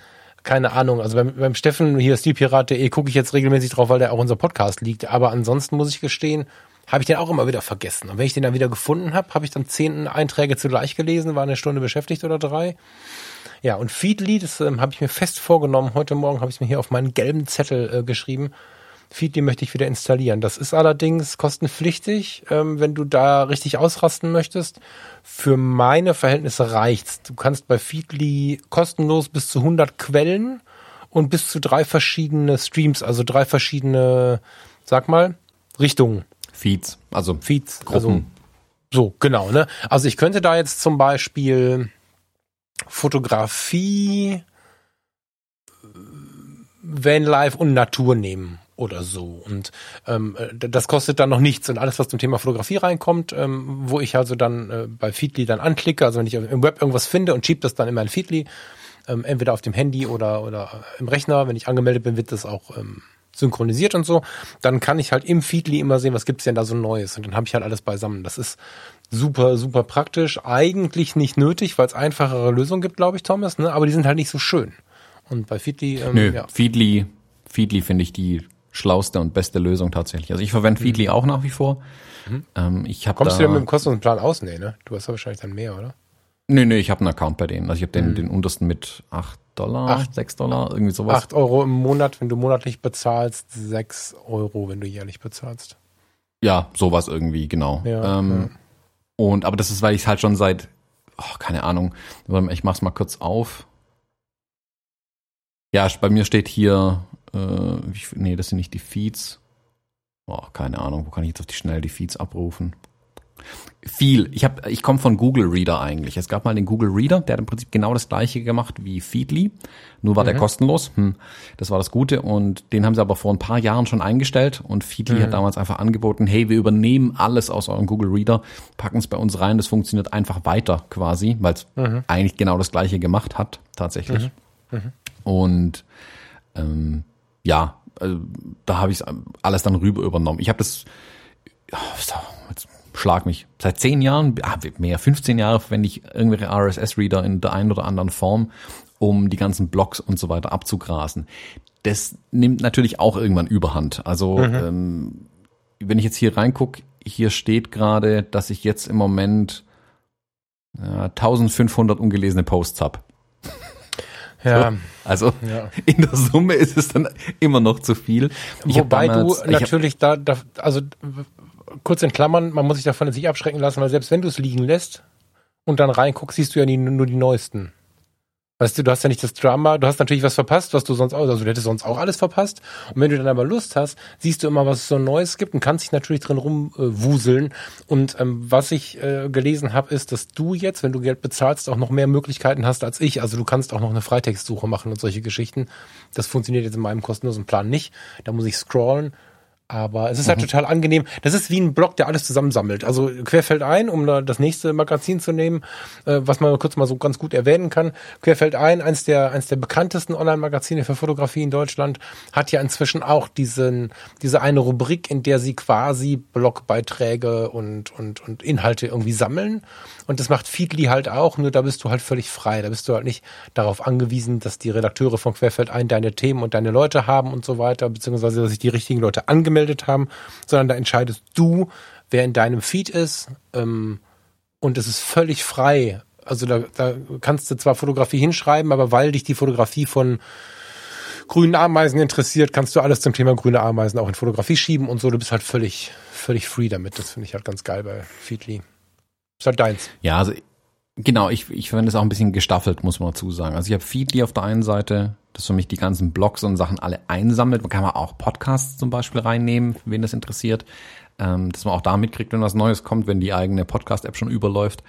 keine Ahnung. Also beim, beim Steffen, hier stilpirat.de, gucke ich jetzt regelmäßig drauf, weil der auch unser Podcast liegt. Aber ansonsten muss ich gestehen, habe ich den auch immer wieder vergessen. Und wenn ich den dann wieder gefunden habe, habe ich dann zehn Einträge zugleich gelesen, war eine Stunde beschäftigt oder drei. Ja, und Feedly, das ähm, habe ich mir fest vorgenommen. Heute Morgen habe ich mir hier auf meinen gelben Zettel äh, geschrieben. Feedly möchte ich wieder installieren. Das ist allerdings kostenpflichtig, ähm, wenn du da richtig ausrasten möchtest. Für meine Verhältnisse reicht's. Du kannst bei Feedly kostenlos bis zu 100 Quellen und bis zu drei verschiedene Streams, also drei verschiedene, sag mal, Richtungen. Feeds, also Feeds, Gruppen. Also, so, genau, ne? Also ich könnte da jetzt zum Beispiel Fotografie, Vanlife und Natur nehmen oder so. Und ähm, äh, das kostet dann noch nichts. Und alles, was zum Thema Fotografie reinkommt, ähm, wo ich also dann äh, bei Feedly dann anklicke, also wenn ich im Web irgendwas finde und schiebe das dann in mein Feedly, ähm, entweder auf dem Handy oder, oder im Rechner, wenn ich angemeldet bin, wird das auch ähm, synchronisiert und so, dann kann ich halt im Feedly immer sehen, was gibt's denn da so Neues. Und dann habe ich halt alles beisammen. Das ist super, super praktisch. Eigentlich nicht nötig, weil es einfachere Lösungen gibt, glaube ich, Thomas, ne? aber die sind halt nicht so schön. Und bei Feedly, ähm, Nö, ja. Feedly, Feedly finde ich die schlauste und beste Lösung tatsächlich. Also ich verwende mhm. Feedly auch nach wie vor. Mhm. Ähm, ich hab Kommst da, du denn mit dem kostenlosen Plan aus? Nee, ne? Du hast ja wahrscheinlich dann mehr, oder? Nee, nee, ich habe einen Account bei denen. Also ich habe den, mhm. den untersten mit 8 Dollar, acht, 6 Dollar, irgendwie sowas. 8 Euro im Monat, wenn du monatlich bezahlst, 6 Euro, wenn du jährlich bezahlst. Ja, sowas irgendwie, genau. Ja, ähm, ja. Und aber das ist, weil ich halt schon seit, oh, keine Ahnung, ich mach's mal kurz auf. Ja, bei mir steht hier, äh, wie, nee, das sind nicht die Feeds. Oh, keine Ahnung, wo kann ich jetzt auf die schnell die Feeds abrufen? Viel. Ich habe, ich komme von Google Reader eigentlich. Es gab mal den Google Reader, der hat im Prinzip genau das gleiche gemacht wie Feedly. Nur war mhm. der kostenlos. Hm, das war das Gute. Und den haben sie aber vor ein paar Jahren schon eingestellt. Und Feedly mhm. hat damals einfach angeboten, hey, wir übernehmen alles aus eurem Google Reader, packen es bei uns rein. Das funktioniert einfach weiter quasi, weil es mhm. eigentlich genau das gleiche gemacht hat, tatsächlich. Mhm. Mhm. Und ähm, ja, also, da habe ich alles dann rüber übernommen. Ich habe das, jetzt schlag mich, seit zehn Jahren, ah, mehr, 15 Jahre verwende ich irgendwelche RSS-Reader in der einen oder anderen Form, um die ganzen Blogs und so weiter abzugrasen. Das nimmt natürlich auch irgendwann Überhand. Also mhm. ähm, wenn ich jetzt hier reingucke, hier steht gerade, dass ich jetzt im Moment äh, 1500 ungelesene Posts habe. Ja. So, also ja. in der Summe ist es dann immer noch zu viel. Ich Wobei damals, du natürlich da, da, also kurz in Klammern, man muss sich davon nicht abschrecken lassen, weil selbst wenn du es liegen lässt und dann reinguckst, siehst du ja nie, nur die neuesten. Weißt du, du hast ja nicht das Drama, du hast natürlich was verpasst, was du sonst auch, also du hättest sonst auch alles verpasst. Und wenn du dann aber Lust hast, siehst du immer, was es so Neues gibt und kannst dich natürlich drin rumwuseln. Äh, und ähm, was ich äh, gelesen habe, ist, dass du jetzt, wenn du Geld bezahlst, auch noch mehr Möglichkeiten hast als ich. Also du kannst auch noch eine Freitextsuche machen und solche Geschichten. Das funktioniert jetzt in meinem kostenlosen Plan nicht. Da muss ich scrollen aber es ist halt mhm. total angenehm. Das ist wie ein Blog, der alles zusammensammelt. Also querfeld ein, um da das nächste Magazin zu nehmen, äh, was man kurz mal so ganz gut erwähnen kann. Querfeld ein, eins der, eins der bekanntesten Online-Magazine für Fotografie in Deutschland, hat ja inzwischen auch diesen, diese eine Rubrik, in der sie quasi Blogbeiträge und, und, und Inhalte irgendwie sammeln. Und das macht Feedly halt auch, nur da bist du halt völlig frei. Da bist du halt nicht darauf angewiesen, dass die Redakteure von Querfeld ein deine Themen und deine Leute haben und so weiter, beziehungsweise dass sich die richtigen Leute angemeldet angemeldet haben, sondern da entscheidest du, wer in deinem Feed ist. Ähm, und es ist völlig frei. Also da, da kannst du zwar Fotografie hinschreiben, aber weil dich die Fotografie von grünen Ameisen interessiert, kannst du alles zum Thema grüne Ameisen auch in Fotografie schieben und so. Du bist halt völlig, völlig free damit. Das finde ich halt ganz geil bei Feedly. Ist halt deins. Ja, also genau, ich, ich verwende es auch ein bisschen gestaffelt, muss man dazu sagen. Also ich habe Feedly auf der einen Seite, das für mich die ganzen Blogs und Sachen alle einsammelt. Man kann man auch Podcasts zum Beispiel reinnehmen, wen das interessiert, ähm, dass man auch da mitkriegt, wenn was Neues kommt, wenn die eigene Podcast-App schon überläuft.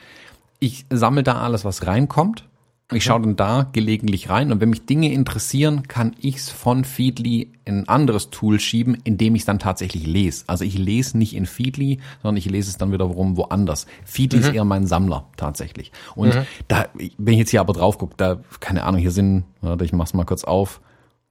Ich sammle da alles, was reinkommt ich schaue dann da gelegentlich rein und wenn mich Dinge interessieren, kann ich's von Feedly in ein anderes Tool schieben, indem ich es dann tatsächlich lese. Also ich lese nicht in Feedly, sondern ich lese es dann wiederum woanders. Feedly mhm. ist eher mein Sammler tatsächlich. Und mhm. da, wenn ich jetzt hier aber drauf gucke, da, keine Ahnung, hier sind, warte, ich mach's mal kurz auf,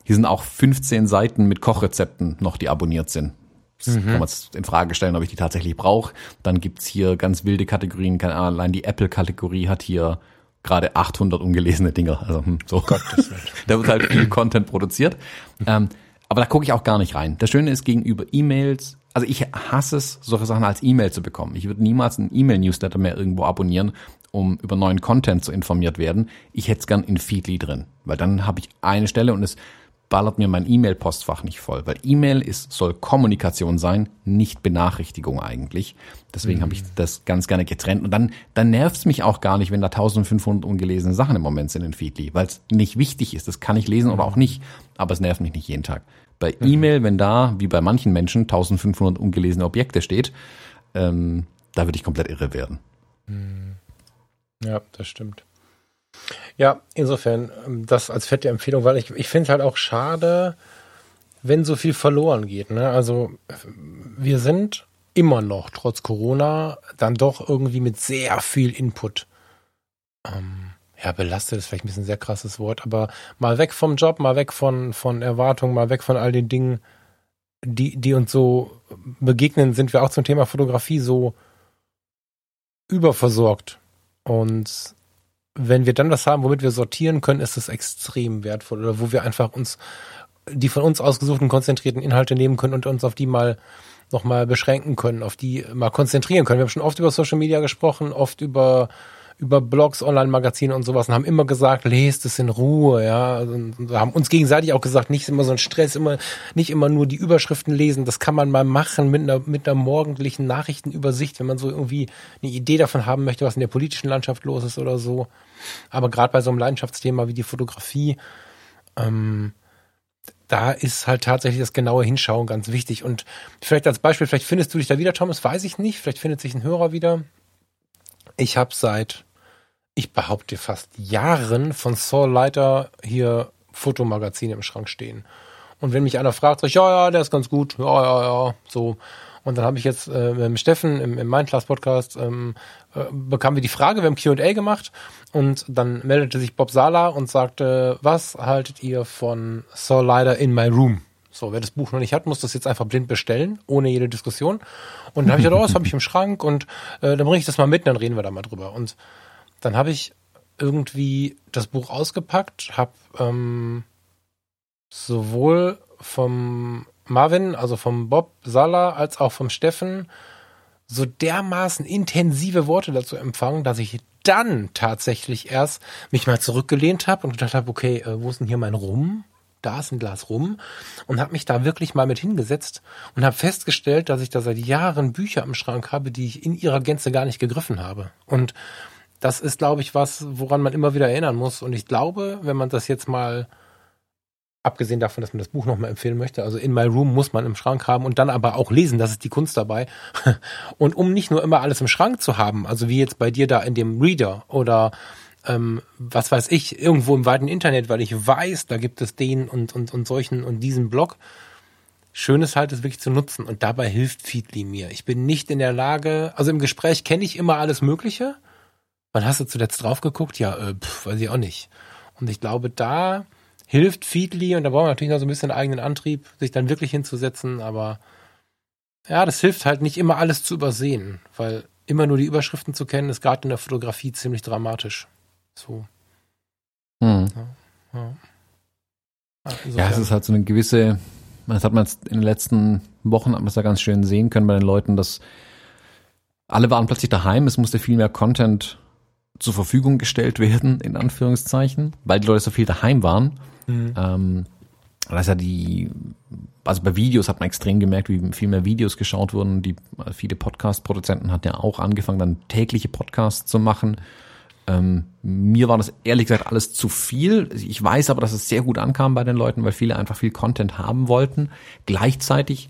hier sind auch 15 Seiten mit Kochrezepten noch, die abonniert sind. Das mhm. kann man jetzt in Frage stellen, ob ich die tatsächlich brauche. Dann gibt's hier ganz wilde Kategorien. Keine Ahnung, allein die Apple-Kategorie hat hier gerade 800 ungelesene Dinger. Also hm, so. Gottes da wird halt viel Content produziert. Ähm, aber da gucke ich auch gar nicht rein. Das Schöne ist gegenüber E-Mails, also ich hasse es, solche Sachen als E-Mail zu bekommen. Ich würde niemals einen E-Mail-Newsletter mehr irgendwo abonnieren, um über neuen Content zu informiert werden. Ich hätte es gern in Feedly drin, weil dann habe ich eine Stelle und es ballert mir mein E-Mail-Postfach nicht voll, weil E-Mail ist, soll Kommunikation sein, nicht Benachrichtigung eigentlich. Deswegen mhm. habe ich das ganz gerne getrennt. Und dann, dann nervt es mich auch gar nicht, wenn da 1500 ungelesene Sachen im Moment sind in Feedly, weil es nicht wichtig ist. Das kann ich lesen oder auch nicht, aber es nervt mich nicht jeden Tag. Bei mhm. E-Mail, wenn da, wie bei manchen Menschen, 1500 ungelesene Objekte steht, ähm, da würde ich komplett irre werden. Mhm. Ja, das stimmt. Ja, insofern ähm, das als fette Empfehlung, weil ich, ich finde es halt auch schade, wenn so viel verloren geht. Ne? Also wir sind immer noch, trotz Corona, dann doch irgendwie mit sehr viel Input. Ähm, ja, belastet ist vielleicht ein bisschen sehr krasses Wort, aber mal weg vom Job, mal weg von, von Erwartungen, mal weg von all den Dingen, die, die uns so begegnen, sind wir auch zum Thema Fotografie so überversorgt. Und wenn wir dann was haben, womit wir sortieren können, ist es extrem wertvoll oder wo wir einfach uns die von uns ausgesuchten konzentrierten Inhalte nehmen können und uns auf die mal nochmal beschränken können, auf die mal konzentrieren können. Wir haben schon oft über Social Media gesprochen, oft über über Blogs, Online-Magazine und sowas und haben immer gesagt, lest es in Ruhe, ja. Und haben uns gegenseitig auch gesagt, nicht immer so ein Stress, immer, nicht immer nur die Überschriften lesen. Das kann man mal machen mit einer, mit einer morgendlichen Nachrichtenübersicht, wenn man so irgendwie eine Idee davon haben möchte, was in der politischen Landschaft los ist oder so. Aber gerade bei so einem Leidenschaftsthema wie die Fotografie, ähm, da ist halt tatsächlich das genaue Hinschauen ganz wichtig. Und vielleicht als Beispiel, vielleicht findest du dich da wieder, Thomas, weiß ich nicht. Vielleicht findet sich ein Hörer wieder. Ich habe seit, ich behaupte fast Jahren von Saul Leiter hier Fotomagazine im Schrank stehen. Und wenn mich einer fragt, sag ich, ja, ja, der ist ganz gut, ja, ja, ja, so. Und dann habe ich jetzt äh, mit Steffen im, im Mindclass Podcast ähm, äh, bekamen wir die Frage, wir haben Q&A gemacht und dann meldete sich Bob Sala und sagte, was haltet ihr von Saul Leiter in My Room? So, wer das Buch noch nicht hat, muss das jetzt einfach blind bestellen, ohne jede Diskussion. Und dann habe ich gedacht, oh, das habe ich im Schrank und äh, dann bringe ich das mal mit und dann reden wir da mal drüber. Und dann habe ich irgendwie das Buch ausgepackt, habe ähm, sowohl vom Marvin, also vom Bob Sala, als auch vom Steffen so dermaßen intensive Worte dazu empfangen, dass ich dann tatsächlich erst mich mal zurückgelehnt habe und gedacht habe, okay, äh, wo ist denn hier mein Rum? Da ist ein Glas rum und habe mich da wirklich mal mit hingesetzt und habe festgestellt, dass ich da seit Jahren Bücher im Schrank habe, die ich in ihrer Gänze gar nicht gegriffen habe. Und das ist, glaube ich, was, woran man immer wieder erinnern muss. Und ich glaube, wenn man das jetzt mal, abgesehen davon, dass man das Buch nochmal empfehlen möchte, also in My Room muss man im Schrank haben und dann aber auch lesen, das ist die Kunst dabei. Und um nicht nur immer alles im Schrank zu haben, also wie jetzt bei dir da in dem Reader oder ähm, was weiß ich, irgendwo im weiten Internet, weil ich weiß, da gibt es den und, und, und solchen und diesen Blog. Schön ist halt, es wirklich zu nutzen und dabei hilft Feedly mir. Ich bin nicht in der Lage, also im Gespräch kenne ich immer alles Mögliche, Wann hast du zuletzt drauf geguckt? Ja, äh, pf, weiß ich auch nicht. Und ich glaube, da hilft Feedly und da brauchen wir natürlich noch so ein bisschen eigenen Antrieb, sich dann wirklich hinzusetzen, aber ja, das hilft halt nicht immer alles zu übersehen, weil immer nur die Überschriften zu kennen, ist gerade in der Fotografie ziemlich dramatisch. So. Hm. Ja, ja. Also, ja, es ist halt so eine gewisse, das hat man jetzt in den letzten Wochen, hat man es ja ganz schön sehen können bei den Leuten, dass alle waren plötzlich daheim, es musste viel mehr Content zur Verfügung gestellt werden, in Anführungszeichen, weil die Leute so viel daheim waren. Mhm. Ähm, das ist ja die, also bei Videos hat man extrem gemerkt, wie viel mehr Videos geschaut wurden. Die viele Podcast-Produzenten hatten ja auch angefangen, dann tägliche Podcasts zu machen. Ähm, mir war das ehrlich gesagt alles zu viel. Ich weiß aber, dass es sehr gut ankam bei den Leuten, weil viele einfach viel Content haben wollten. Gleichzeitig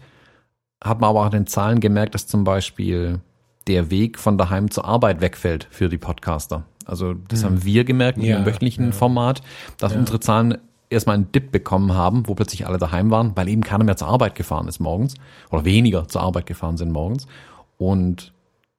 hat man aber auch in den Zahlen gemerkt, dass zum Beispiel der Weg von daheim zur Arbeit wegfällt für die Podcaster. Also das hm. haben wir gemerkt ja, dem wöchentlichen ja. Format, dass ja. unsere Zahlen erstmal einen Dip bekommen haben, wo plötzlich alle daheim waren, weil eben keiner mehr zur Arbeit gefahren ist morgens oder weniger zur Arbeit gefahren sind morgens und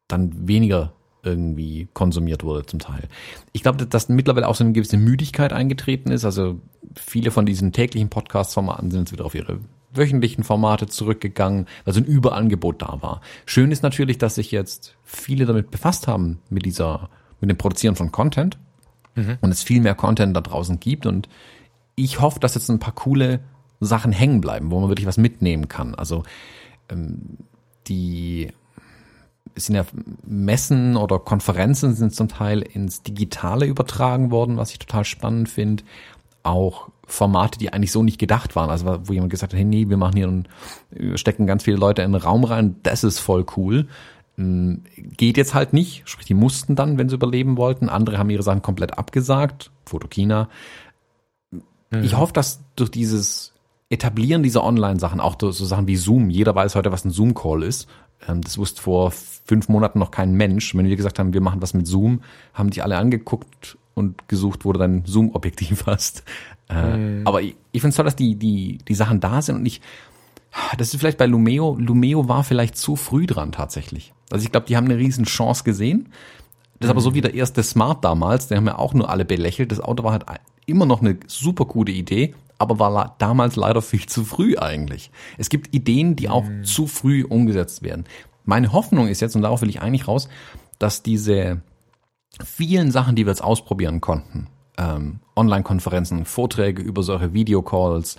dann weniger irgendwie konsumiert wurde zum Teil. Ich glaube, dass mittlerweile auch so eine gewisse Müdigkeit eingetreten ist. Also viele von diesen täglichen Podcast-Formaten sind jetzt wieder auf ihre wöchentlichen Formate zurückgegangen, weil so ein Überangebot da war. Schön ist natürlich, dass sich jetzt viele damit befasst haben, mit dieser, mit dem Produzieren von Content mhm. und es viel mehr Content da draußen gibt und ich hoffe, dass jetzt ein paar coole Sachen hängen bleiben, wo man wirklich was mitnehmen kann. Also ähm, die sind ja Messen oder Konferenzen sind zum Teil ins Digitale übertragen worden, was ich total spannend finde auch Formate, die eigentlich so nicht gedacht waren. Also wo jemand gesagt hat, hey, nee, wir machen hier und stecken ganz viele Leute in den Raum rein, das ist voll cool. Hm, geht jetzt halt nicht, sprich, die mussten dann, wenn sie überleben wollten. Andere haben ihre Sachen komplett abgesagt, Fotokina. Mhm. Ich hoffe, dass durch dieses Etablieren dieser Online-Sachen, auch so Sachen wie Zoom, jeder weiß heute, was ein Zoom-Call ist. Ähm, das wusste vor fünf Monaten noch kein Mensch. Wenn wir gesagt haben, wir machen was mit Zoom, haben die alle angeguckt und gesucht, wo du dein Zoom-Objektiv hast. Äh, mhm. Aber ich, ich finde es toll, dass die, die, die Sachen da sind und ich, das ist vielleicht bei Lumeo, Lumeo war vielleicht zu früh dran tatsächlich. Also ich glaube, die haben eine riesen Chance gesehen. Das ist aber so mhm. wie der erste Smart damals, den haben ja auch nur alle belächelt. Das Auto war halt immer noch eine super gute Idee, aber war damals leider viel zu früh eigentlich. Es gibt Ideen, die auch mhm. zu früh umgesetzt werden. Meine Hoffnung ist jetzt, und darauf will ich eigentlich raus, dass diese vielen Sachen, die wir jetzt ausprobieren konnten, ähm, Online-Konferenzen, Vorträge über solche Videocalls,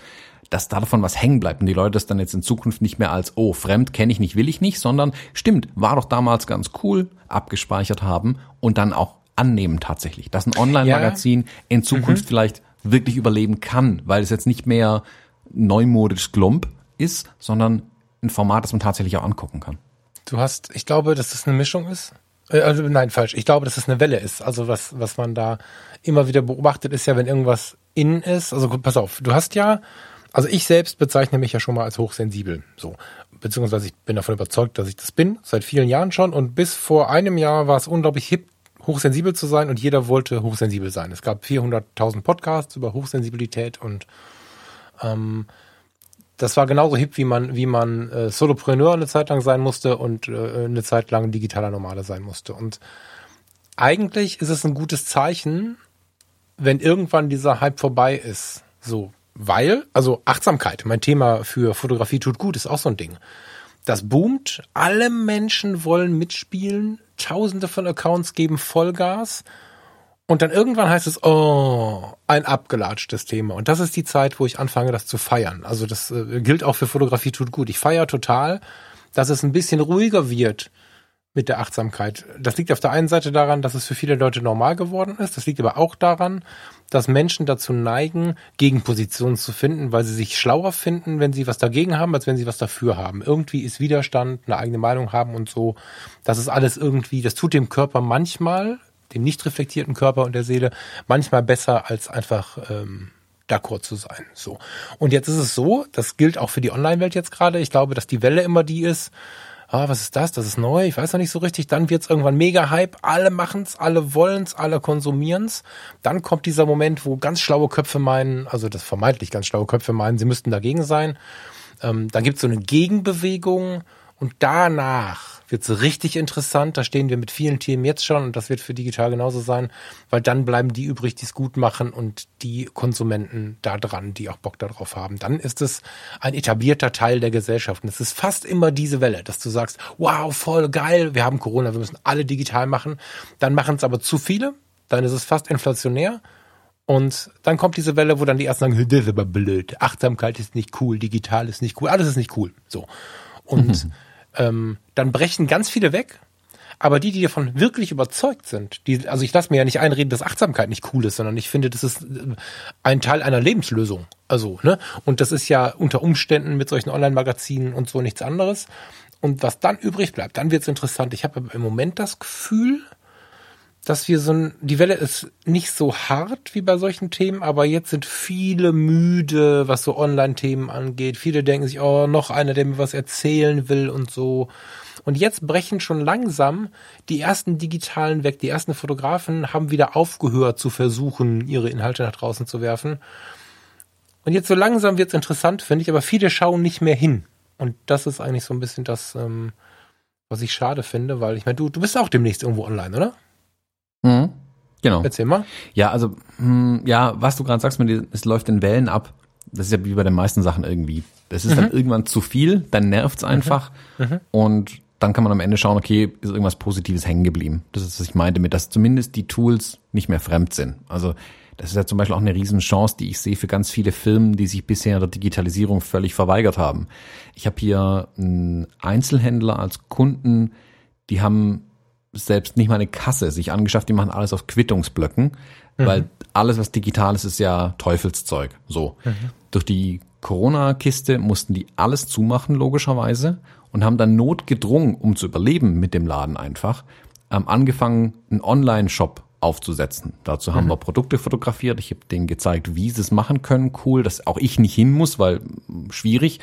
dass davon was hängen bleibt und die Leute das dann jetzt in Zukunft nicht mehr als, oh, fremd kenne ich nicht, will ich nicht, sondern stimmt, war doch damals ganz cool, abgespeichert haben und dann auch annehmen tatsächlich, dass ein Online-Magazin ja. in Zukunft mhm. vielleicht wirklich überleben kann, weil es jetzt nicht mehr neumodisch Glump ist, sondern ein Format, das man tatsächlich auch angucken kann. Du hast, ich glaube, dass das eine Mischung ist äh, also, nein, falsch. Ich glaube, dass es eine Welle ist. Also was, was man da immer wieder beobachtet, ist ja, wenn irgendwas in ist. Also pass auf, du hast ja, also ich selbst bezeichne mich ja schon mal als hochsensibel. So. Beziehungsweise ich bin davon überzeugt, dass ich das bin, seit vielen Jahren schon. Und bis vor einem Jahr war es unglaublich hip, hochsensibel zu sein und jeder wollte hochsensibel sein. Es gab 400.000 Podcasts über Hochsensibilität und ähm, das war genauso hip, wie man, wie man äh, Solopreneur eine Zeit lang sein musste und äh, eine Zeit lang digitaler Nomade sein musste. Und eigentlich ist es ein gutes Zeichen, wenn irgendwann dieser Hype vorbei ist. So, weil, also Achtsamkeit, mein Thema für Fotografie tut gut, ist auch so ein Ding. Das boomt, alle Menschen wollen mitspielen, tausende von Accounts geben Vollgas und dann irgendwann heißt es, oh, ein abgelatschtes Thema. Und das ist die Zeit, wo ich anfange, das zu feiern. Also das äh, gilt auch für Fotografie tut gut. Ich feiere total, dass es ein bisschen ruhiger wird mit der Achtsamkeit. Das liegt auf der einen Seite daran, dass es für viele Leute normal geworden ist. Das liegt aber auch daran, dass Menschen dazu neigen, Gegenpositionen zu finden, weil sie sich schlauer finden, wenn sie was dagegen haben, als wenn sie was dafür haben. Irgendwie ist Widerstand, eine eigene Meinung haben und so. Das ist alles irgendwie, das tut dem Körper manchmal dem nicht reflektierten Körper und der Seele manchmal besser als einfach ähm, d'accord zu sein. So. Und jetzt ist es so, das gilt auch für die Online-Welt jetzt gerade. Ich glaube, dass die Welle immer die ist, ah, was ist das? Das ist neu, ich weiß noch nicht so richtig. Dann wird's irgendwann mega Hype, alle machen's, alle wollen's, alle konsumieren's. Dann kommt dieser Moment, wo ganz schlaue Köpfe meinen, also das vermeintlich ganz schlaue Köpfe meinen, sie müssten dagegen sein. Ähm, dann gibt's so eine Gegenbewegung und danach wird es richtig interessant. Da stehen wir mit vielen Themen jetzt schon und das wird für digital genauso sein, weil dann bleiben die übrig, die es gut machen und die Konsumenten da dran, die auch Bock darauf haben. Dann ist es ein etablierter Teil der Gesellschaft. Und es ist fast immer diese Welle, dass du sagst, wow, voll geil, wir haben Corona, wir müssen alle digital machen. Dann machen es aber zu viele, dann ist es fast inflationär. Und dann kommt diese Welle, wo dann die ersten sagen, das ist aber blöd, Achtsamkeit ist nicht cool, digital ist nicht cool, alles ist nicht cool. So. Und ähm, dann brechen ganz viele weg. Aber die, die davon wirklich überzeugt sind, die, also ich lasse mir ja nicht einreden, dass Achtsamkeit nicht cool ist, sondern ich finde, das ist äh, ein Teil einer Lebenslösung. Also, ne? Und das ist ja unter Umständen mit solchen Online-Magazinen und so nichts anderes. Und was dann übrig bleibt, dann wird's interessant. Ich habe im Moment das Gefühl, dass wir so ein, die Welle ist nicht so hart wie bei solchen Themen, aber jetzt sind viele müde, was so Online-Themen angeht. Viele denken sich, oh, noch einer, der mir was erzählen will und so. Und jetzt brechen schon langsam die ersten Digitalen weg. Die ersten Fotografen haben wieder aufgehört zu versuchen, ihre Inhalte nach draußen zu werfen. Und jetzt so langsam wird's interessant, finde ich, aber viele schauen nicht mehr hin. Und das ist eigentlich so ein bisschen das, ähm, was ich schade finde, weil ich meine, du, du bist auch demnächst irgendwo online, oder? Mhm. Genau. Erzähl mal. Ja, also, mh, ja, was du gerade sagst, es läuft in Wellen ab. Das ist ja wie bei den meisten Sachen irgendwie. Das ist mhm. dann irgendwann zu viel, dann nervt's einfach. Mhm. mhm. Und dann kann man am Ende schauen, okay, ist irgendwas Positives hängen geblieben. Das ist, was ich meinte mit, dass zumindest die Tools nicht mehr fremd sind. Also das ist ja zum Beispiel auch eine Riesenchance, die ich sehe für ganz viele Firmen, die sich bisher der Digitalisierung völlig verweigert haben. Ich habe hier einen Einzelhändler als Kunden, die haben selbst nicht mal eine Kasse sich angeschafft, die machen alles auf Quittungsblöcken, mhm. weil alles, was digital ist, ist ja Teufelszeug. So. Mhm. Durch die Corona-Kiste mussten die alles zumachen, logischerweise, und haben dann notgedrungen, um zu überleben mit dem Laden einfach, ähm, angefangen, einen Online-Shop aufzusetzen. Dazu mhm. haben wir Produkte fotografiert. Ich habe denen gezeigt, wie sie es machen können. Cool, dass auch ich nicht hin muss, weil schwierig.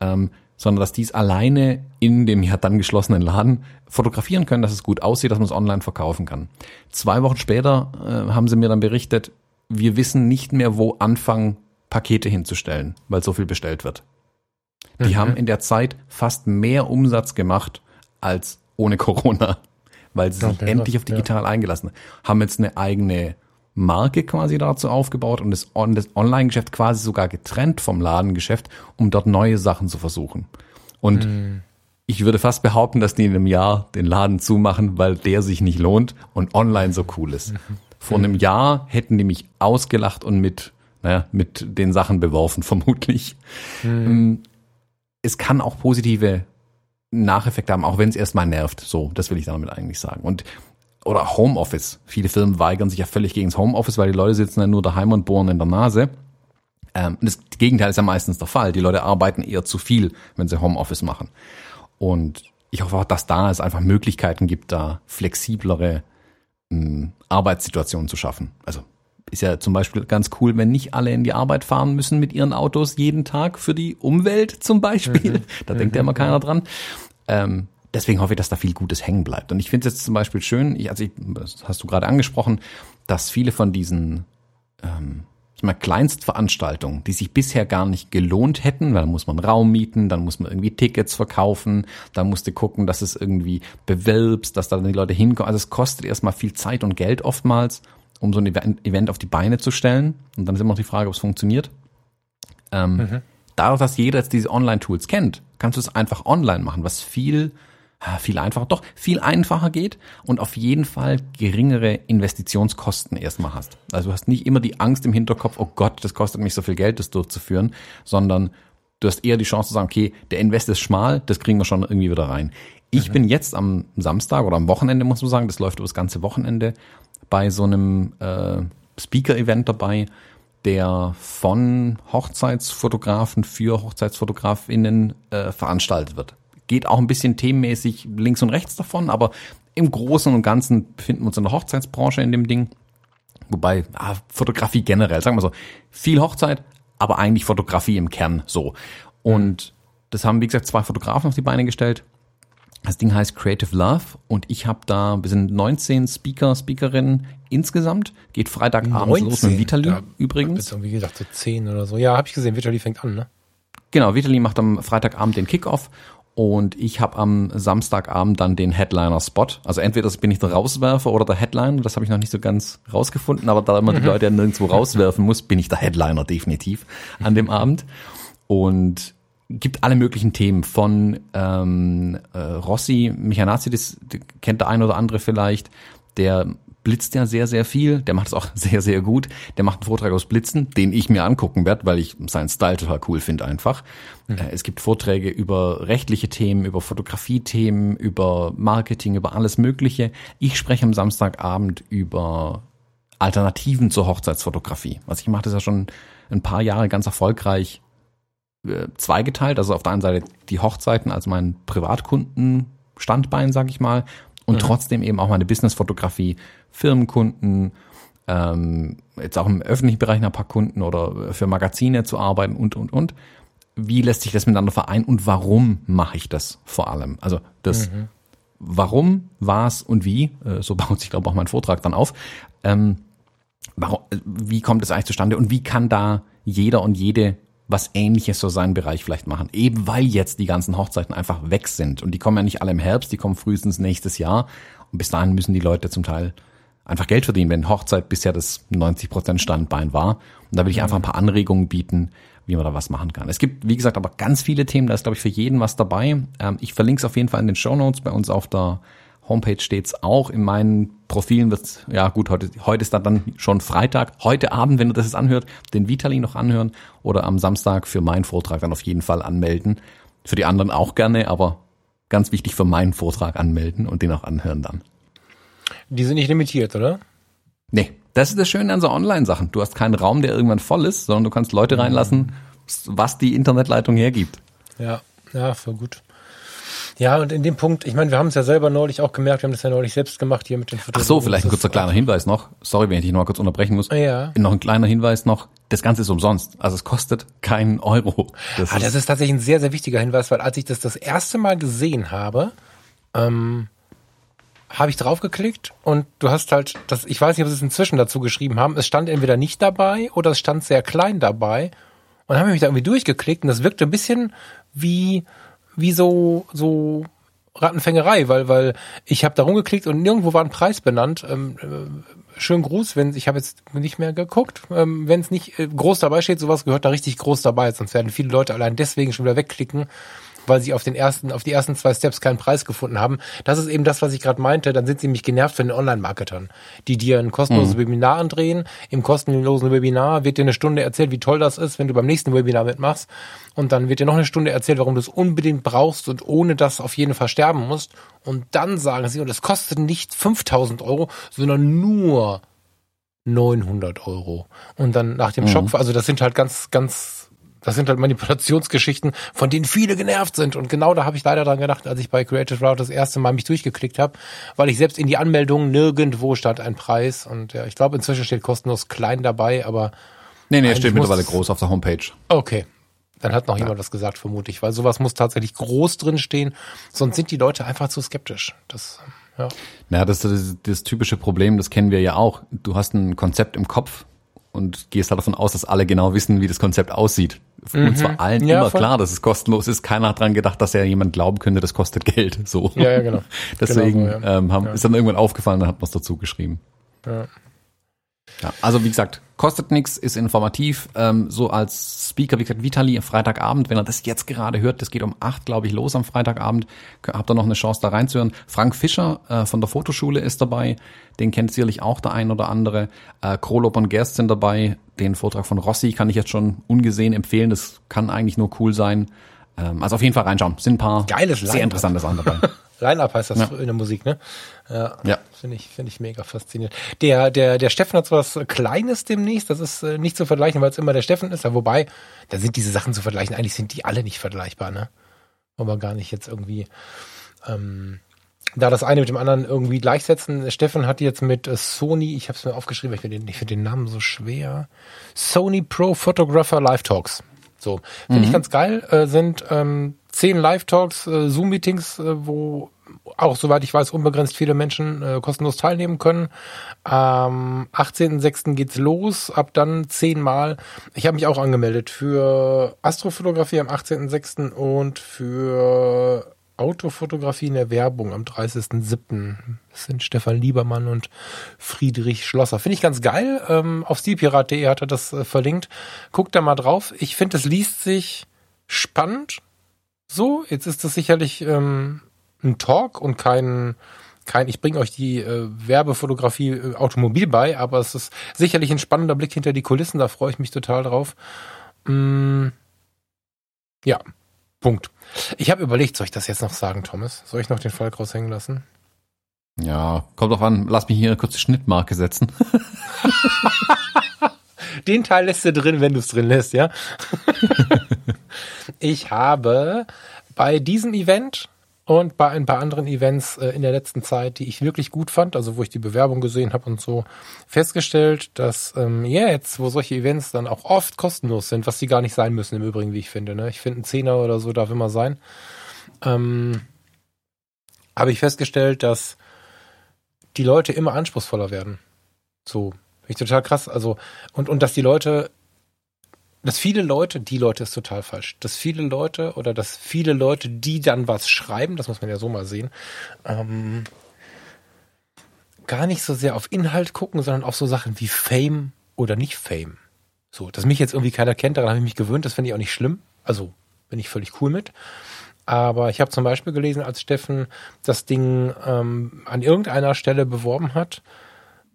Ähm, sondern dass die es alleine in dem ja dann geschlossenen Laden fotografieren können, dass es gut aussieht, dass man es online verkaufen kann. Zwei Wochen später äh, haben sie mir dann berichtet, wir wissen nicht mehr, wo anfangen, Pakete hinzustellen, weil so viel bestellt wird. Die mhm. haben in der Zeit fast mehr Umsatz gemacht als ohne Corona, weil sie sich endlich auf digital ja. eingelassen haben. jetzt eine eigene Marke quasi dazu aufgebaut und das, On das Online-Geschäft quasi sogar getrennt vom Ladengeschäft, um dort neue Sachen zu versuchen. Und mm. ich würde fast behaupten, dass die in einem Jahr den Laden zumachen, weil der sich nicht lohnt und online so cool ist. Vor einem Jahr hätten die mich ausgelacht und mit, naja, mit den Sachen beworfen, vermutlich. Mm. Es kann auch positive Nacheffekte haben, auch wenn es erstmal nervt. So, das will ich damit eigentlich sagen. Und oder Homeoffice. Viele Firmen weigern sich ja völlig gegen das Homeoffice, weil die Leute sitzen dann nur daheim und bohren in der Nase. Ähm, das Gegenteil ist ja meistens der Fall. Die Leute arbeiten eher zu viel, wenn sie Homeoffice machen. Und ich hoffe auch, dass da es einfach Möglichkeiten gibt, da flexiblere ähm, Arbeitssituationen zu schaffen. Also ist ja zum Beispiel ganz cool, wenn nicht alle in die Arbeit fahren müssen mit ihren Autos jeden Tag für die Umwelt zum Beispiel. Mhm. Da denkt ja immer keiner dran. Ähm, deswegen hoffe ich, dass da viel Gutes hängen bleibt. Und ich finde es jetzt zum Beispiel schön, ich, also ich, das hast du gerade angesprochen, dass viele von diesen ähm, ich mal, Kleinstveranstaltungen, die sich bisher gar nicht gelohnt hätten, weil dann muss man Raum mieten, dann muss man irgendwie Tickets verkaufen, dann musst du gucken, dass es irgendwie bewirbst, dass da dann die Leute hinkommen. Also es kostet erstmal viel Zeit und Geld oftmals, um so ein Event auf die Beine zu stellen. Und dann ist immer noch die Frage, ob es funktioniert. Ähm, mhm. Dadurch, dass jeder jetzt diese Online-Tools kennt, kannst du es einfach online machen, was viel viel einfacher, doch viel einfacher geht und auf jeden Fall geringere Investitionskosten erstmal hast. Also du hast nicht immer die Angst im Hinterkopf, oh Gott, das kostet mich so viel Geld, das durchzuführen, sondern du hast eher die Chance zu sagen, okay, der Invest ist schmal, das kriegen wir schon irgendwie wieder rein. Ich mhm. bin jetzt am Samstag oder am Wochenende, muss man sagen, das läuft über das ganze Wochenende, bei so einem äh, Speaker-Event dabei, der von Hochzeitsfotografen für Hochzeitsfotografinnen äh, veranstaltet wird geht auch ein bisschen themenmäßig links und rechts davon, aber im Großen und Ganzen befinden wir uns in der Hochzeitsbranche in dem Ding. Wobei, ah, Fotografie generell, sagen wir so, viel Hochzeit, aber eigentlich Fotografie im Kern so. Und das haben, wie gesagt, zwei Fotografen auf die Beine gestellt. Das Ding heißt Creative Love und ich habe da, wir sind 19 Speaker, Speakerinnen insgesamt. Geht Freitagabend los mit Vitali da übrigens. Ist irgendwie gesagt so 10 oder so. Ja, habe ich gesehen, Vitali fängt an, ne? Genau, Vitali macht am Freitagabend den Kickoff und ich habe am Samstagabend dann den Headliner-Spot. Also entweder bin ich der Rauswerfer oder der Headliner, das habe ich noch nicht so ganz rausgefunden, aber da immer die Leute ja nirgendwo rauswerfen muss, bin ich der Headliner definitiv an dem Abend. Und gibt alle möglichen Themen von ähm, äh, Rossi, Michanazzi, das kennt der ein oder andere vielleicht, der blitzt ja sehr, sehr viel. Der macht es auch sehr, sehr gut. Der macht einen Vortrag aus Blitzen, den ich mir angucken werde, weil ich seinen Style total cool finde einfach. Mhm. Äh, es gibt Vorträge über rechtliche Themen, über Fotografie-Themen, über Marketing, über alles Mögliche. Ich spreche am Samstagabend über Alternativen zur Hochzeitsfotografie. Was ich mache, das ja schon ein paar Jahre ganz erfolgreich äh, zweigeteilt. Also auf der einen Seite die Hochzeiten als mein Privatkundenstandbein, sag ich mal, und mhm. trotzdem eben auch meine Businessfotografie, Firmenkunden, ähm, jetzt auch im öffentlichen Bereich ein paar Kunden oder für Magazine zu arbeiten und, und, und. Wie lässt sich das miteinander vereinen und warum mache ich das vor allem? Also das mhm. Warum, was und wie, äh, so baut sich, glaube ich, auch mein Vortrag dann auf. Ähm, warum, äh, wie kommt es eigentlich zustande und wie kann da jeder und jede was ähnliches so seinen Bereich vielleicht machen. Eben weil jetzt die ganzen Hochzeiten einfach weg sind. Und die kommen ja nicht alle im Herbst, die kommen frühestens nächstes Jahr. Und bis dahin müssen die Leute zum Teil einfach Geld verdienen, wenn Hochzeit bisher das 90% Standbein war. Und da will ich einfach ein paar Anregungen bieten, wie man da was machen kann. Es gibt, wie gesagt, aber ganz viele Themen, da ist, glaube ich, für jeden was dabei. Ähm, ich verlinke es auf jeden Fall in den Show Notes bei uns auf der Homepage steht's auch. In meinen Profilen wird's, ja gut, heute, heute ist dann schon Freitag. Heute Abend, wenn du das jetzt anhört, den Vitali noch anhören oder am Samstag für meinen Vortrag dann auf jeden Fall anmelden. Für die anderen auch gerne, aber ganz wichtig für meinen Vortrag anmelden und den auch anhören dann. Die sind nicht limitiert, oder? Nee, das ist das Schöne an so Online-Sachen. Du hast keinen Raum, der irgendwann voll ist, sondern du kannst Leute reinlassen, was die Internetleitung hergibt. Ja, ja, voll gut. Ja, und in dem Punkt, ich meine, wir haben es ja selber neulich auch gemerkt, wir haben das ja neulich selbst gemacht hier mit den Fotos. Ach so, vielleicht ein kurzer kleiner Hinweis noch. Sorry, wenn ich dich noch mal kurz unterbrechen muss. Ja. Noch ein kleiner Hinweis noch. Das Ganze ist umsonst. Also es kostet keinen Euro. Das, ah, das ist tatsächlich ein sehr, sehr wichtiger Hinweis, weil als ich das das erste Mal gesehen habe, ähm, habe ich draufgeklickt und du hast halt das, ich weiß nicht, ob sie es inzwischen dazu geschrieben haben, es stand entweder nicht dabei oder es stand sehr klein dabei und dann habe ich mich da irgendwie durchgeklickt und das wirkte ein bisschen wie wie so, so Rattenfängerei, weil, weil ich habe da rumgeklickt und nirgendwo war ein Preis benannt. Ähm, äh, schönen Gruß, wenn ich habe jetzt nicht mehr geguckt, ähm, wenn es nicht äh, groß dabei steht, sowas gehört da richtig groß dabei, sonst werden viele Leute allein deswegen schon wieder wegklicken, weil sie auf den ersten, auf die ersten zwei Steps keinen Preis gefunden haben. Das ist eben das, was ich gerade meinte. Dann sind sie nämlich genervt von den Online-Marketern, die dir ein kostenloses mhm. Webinar andrehen. Im kostenlosen Webinar wird dir eine Stunde erzählt, wie toll das ist, wenn du beim nächsten Webinar mitmachst. Und dann wird dir noch eine Stunde erzählt, warum du es unbedingt brauchst und ohne das auf jeden Fall sterben musst. Und dann sagen sie, und es kostet nicht 5000 Euro, sondern nur 900 Euro. Und dann nach dem mhm. Schock, also das sind halt ganz, ganz das sind halt Manipulationsgeschichten, von denen viele genervt sind. Und genau da habe ich leider dran gedacht, als ich bei Creative Route das erste Mal mich durchgeklickt habe, weil ich selbst in die Anmeldung nirgendwo stand ein Preis. Und ja, ich glaube, inzwischen steht kostenlos klein dabei, aber. Nee, nee, steht mittlerweile groß auf der Homepage. Okay. Dann hat noch ja. jemand was gesagt, vermute ich, weil sowas muss tatsächlich groß drin stehen, sonst sind die Leute einfach zu skeptisch. Das, ja. Ja, das ist das, das typische Problem, das kennen wir ja auch. Du hast ein Konzept im Kopf, und gehst halt davon aus, dass alle genau wissen, wie das Konzept aussieht. Mhm. Und zwar allen ja, immer voll. klar, dass es kostenlos ist. Keiner hat dran gedacht, dass ja jemand glauben könnte, das kostet Geld. So. Ja, ja genau. Deswegen genau so, ja. Ähm, haben, ja. ist dann irgendwann aufgefallen, dann hat man es dazu geschrieben. Ja. Ja, also wie gesagt, kostet nichts, ist informativ. Ähm, so als Speaker, wie gesagt, Vitali Freitagabend, wenn er das jetzt gerade hört, das geht um acht, glaube ich, los am Freitagabend, habt ihr noch eine Chance da reinzuhören. Frank Fischer äh, von der Fotoschule ist dabei, den kennt sicherlich auch der ein oder andere. Äh, Krolop und Gerst sind dabei, den Vortrag von Rossi kann ich jetzt schon ungesehen empfehlen, das kann eigentlich nur cool sein. Ähm, also auf jeden Fall reinschauen, sind ein paar Geiles sehr interessante Sachen dabei. Line-Up heißt das ja. in der Musik, ne? Ja. ja. Finde ich, finde ich mega faszinierend. Der, der, der Steffen hat so was Kleines demnächst. Das ist äh, nicht zu vergleichen, weil es immer der Steffen ist. Ja, wobei, da sind diese Sachen zu vergleichen. Eigentlich sind die alle nicht vergleichbar, ne? wollen wir gar nicht jetzt irgendwie ähm, da das eine mit dem anderen irgendwie gleichsetzen. Steffen hat jetzt mit äh, Sony, ich habe es mir aufgeschrieben, ich finde den, find den Namen so schwer. Sony Pro Photographer Live Talks. So, finde mhm. ich ganz geil. Äh, sind ähm, zehn Live Talks, äh, Zoom-Meetings, äh, wo auch soweit ich weiß unbegrenzt viele Menschen äh, kostenlos teilnehmen können. Am 18.06. geht's los, ab dann zehnmal. Ich habe mich auch angemeldet für Astrofotografie am 18.06. und für Autofotografie in der Werbung am 30.07. Das sind Stefan Liebermann und Friedrich Schlosser. Finde ich ganz geil. Ähm, auf stilpirat.de hat er das äh, verlinkt. Guckt da mal drauf. Ich finde, es liest sich spannend. So, jetzt ist das sicherlich ähm, ein Talk und kein, kein ich bringe euch die äh, Werbefotografie äh, Automobil bei, aber es ist sicherlich ein spannender Blick hinter die Kulissen. Da freue ich mich total drauf. Mm, ja, Punkt. Ich habe überlegt, soll ich das jetzt noch sagen, Thomas? Soll ich noch den Fall raushängen lassen? Ja, kommt doch an. Lass mich hier eine kurze Schnittmarke setzen. den Teil lässt du drin, wenn du es drin lässt, ja? ich habe bei diesem Event und bei ein paar anderen Events äh, in der letzten Zeit, die ich wirklich gut fand, also wo ich die Bewerbung gesehen habe und so, festgestellt, dass ähm, jetzt, wo solche Events dann auch oft kostenlos sind, was sie gar nicht sein müssen im Übrigen, wie ich finde. Ne? Ich finde, ein Zehner oder so darf immer sein. Ähm, habe ich festgestellt, dass die Leute immer anspruchsvoller werden. So, finde ich total krass. Also, und, und dass die Leute dass viele Leute, die Leute ist total falsch, dass viele Leute oder dass viele Leute, die dann was schreiben, das muss man ja so mal sehen, ähm, gar nicht so sehr auf Inhalt gucken, sondern auf so Sachen wie Fame oder nicht Fame. So, dass mich jetzt irgendwie keiner kennt, daran habe ich mich gewöhnt, das finde ich auch nicht schlimm. Also bin ich völlig cool mit. Aber ich habe zum Beispiel gelesen, als Steffen das Ding ähm, an irgendeiner Stelle beworben hat,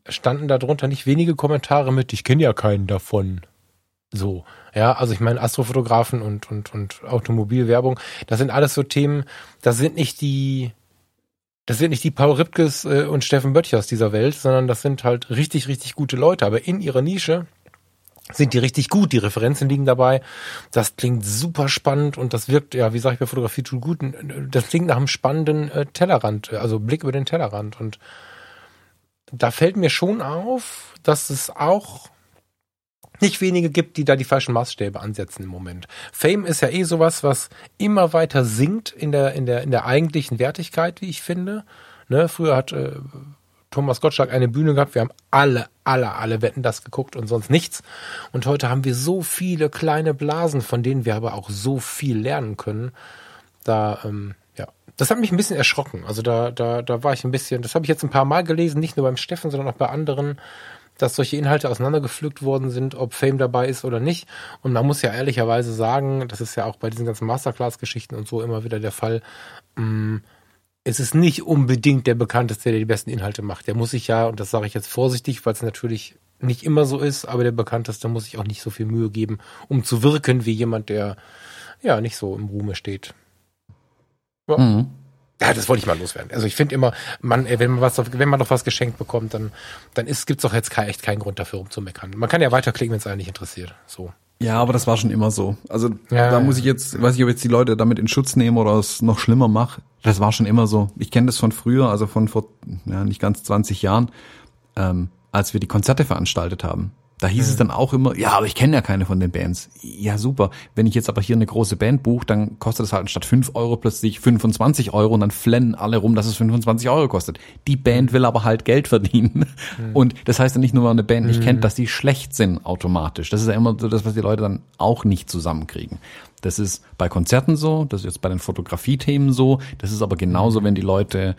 standen darunter nicht wenige Kommentare mit, ich kenne ja keinen davon. So, ja, also ich meine Astrofotografen und, und, und Automobilwerbung, das sind alles so Themen, das sind nicht die, das sind nicht die Paul Ripkes äh, und Steffen Böttchers dieser Welt, sondern das sind halt richtig, richtig gute Leute. Aber in ihrer Nische sind die richtig gut. Die Referenzen liegen dabei. Das klingt super spannend und das wirkt, ja, wie sage ich bei Fotografie tut gut, das klingt nach einem spannenden äh, Tellerrand, also Blick über den Tellerrand. Und da fällt mir schon auf, dass es auch nicht wenige gibt, die da die falschen Maßstäbe ansetzen im Moment. Fame ist ja eh sowas, was immer weiter sinkt in der, in der, in der eigentlichen Wertigkeit, wie ich finde. Ne, früher hat äh, Thomas Gottschalk eine Bühne gehabt. Wir haben alle, alle, alle Wetten das geguckt und sonst nichts. Und heute haben wir so viele kleine Blasen, von denen wir aber auch so viel lernen können. Da, ähm, ja, das hat mich ein bisschen erschrocken. Also da, da, da war ich ein bisschen, das habe ich jetzt ein paar Mal gelesen, nicht nur beim Steffen, sondern auch bei anderen dass solche Inhalte auseinandergepflückt worden sind, ob Fame dabei ist oder nicht. Und man muss ja ehrlicherweise sagen, das ist ja auch bei diesen ganzen Masterclass-Geschichten und so immer wieder der Fall, mm, es ist nicht unbedingt der bekannteste, der die besten Inhalte macht. Der muss sich ja, und das sage ich jetzt vorsichtig, weil es natürlich nicht immer so ist, aber der bekannteste muss sich auch nicht so viel Mühe geben, um zu wirken wie jemand, der ja nicht so im Ruhme steht. Ja. Mhm. Ja, das wollte ich mal loswerden. Also ich finde immer, man, wenn man was, wenn man noch was geschenkt bekommt, dann, dann ist, gibt's doch jetzt kein, echt keinen Grund dafür, um zu meckern. Man kann ja weiterklicken, wenn es einen nicht interessiert. So. Ja, aber das war schon immer so. Also ja, da muss ich jetzt, weiß ich, ob jetzt die Leute damit in Schutz nehmen oder es noch schlimmer mache. Das war schon immer so. Ich kenne das von früher, also von vor ja, nicht ganz 20 Jahren, ähm, als wir die Konzerte veranstaltet haben. Da hieß mhm. es dann auch immer, ja, aber ich kenne ja keine von den Bands. Ja, super. Wenn ich jetzt aber hier eine große Band buche, dann kostet es halt statt 5 Euro plötzlich 25 Euro und dann flennen alle rum, dass es 25 Euro kostet. Die Band will aber halt Geld verdienen. Mhm. Und das heißt ja nicht nur, weil eine Band nicht mhm. kennt, dass die schlecht sind automatisch. Das ist ja immer so das, was die Leute dann auch nicht zusammenkriegen. Das ist bei Konzerten so, das ist jetzt bei den Fotografie-Themen so, das ist aber genauso, mhm. wenn die Leute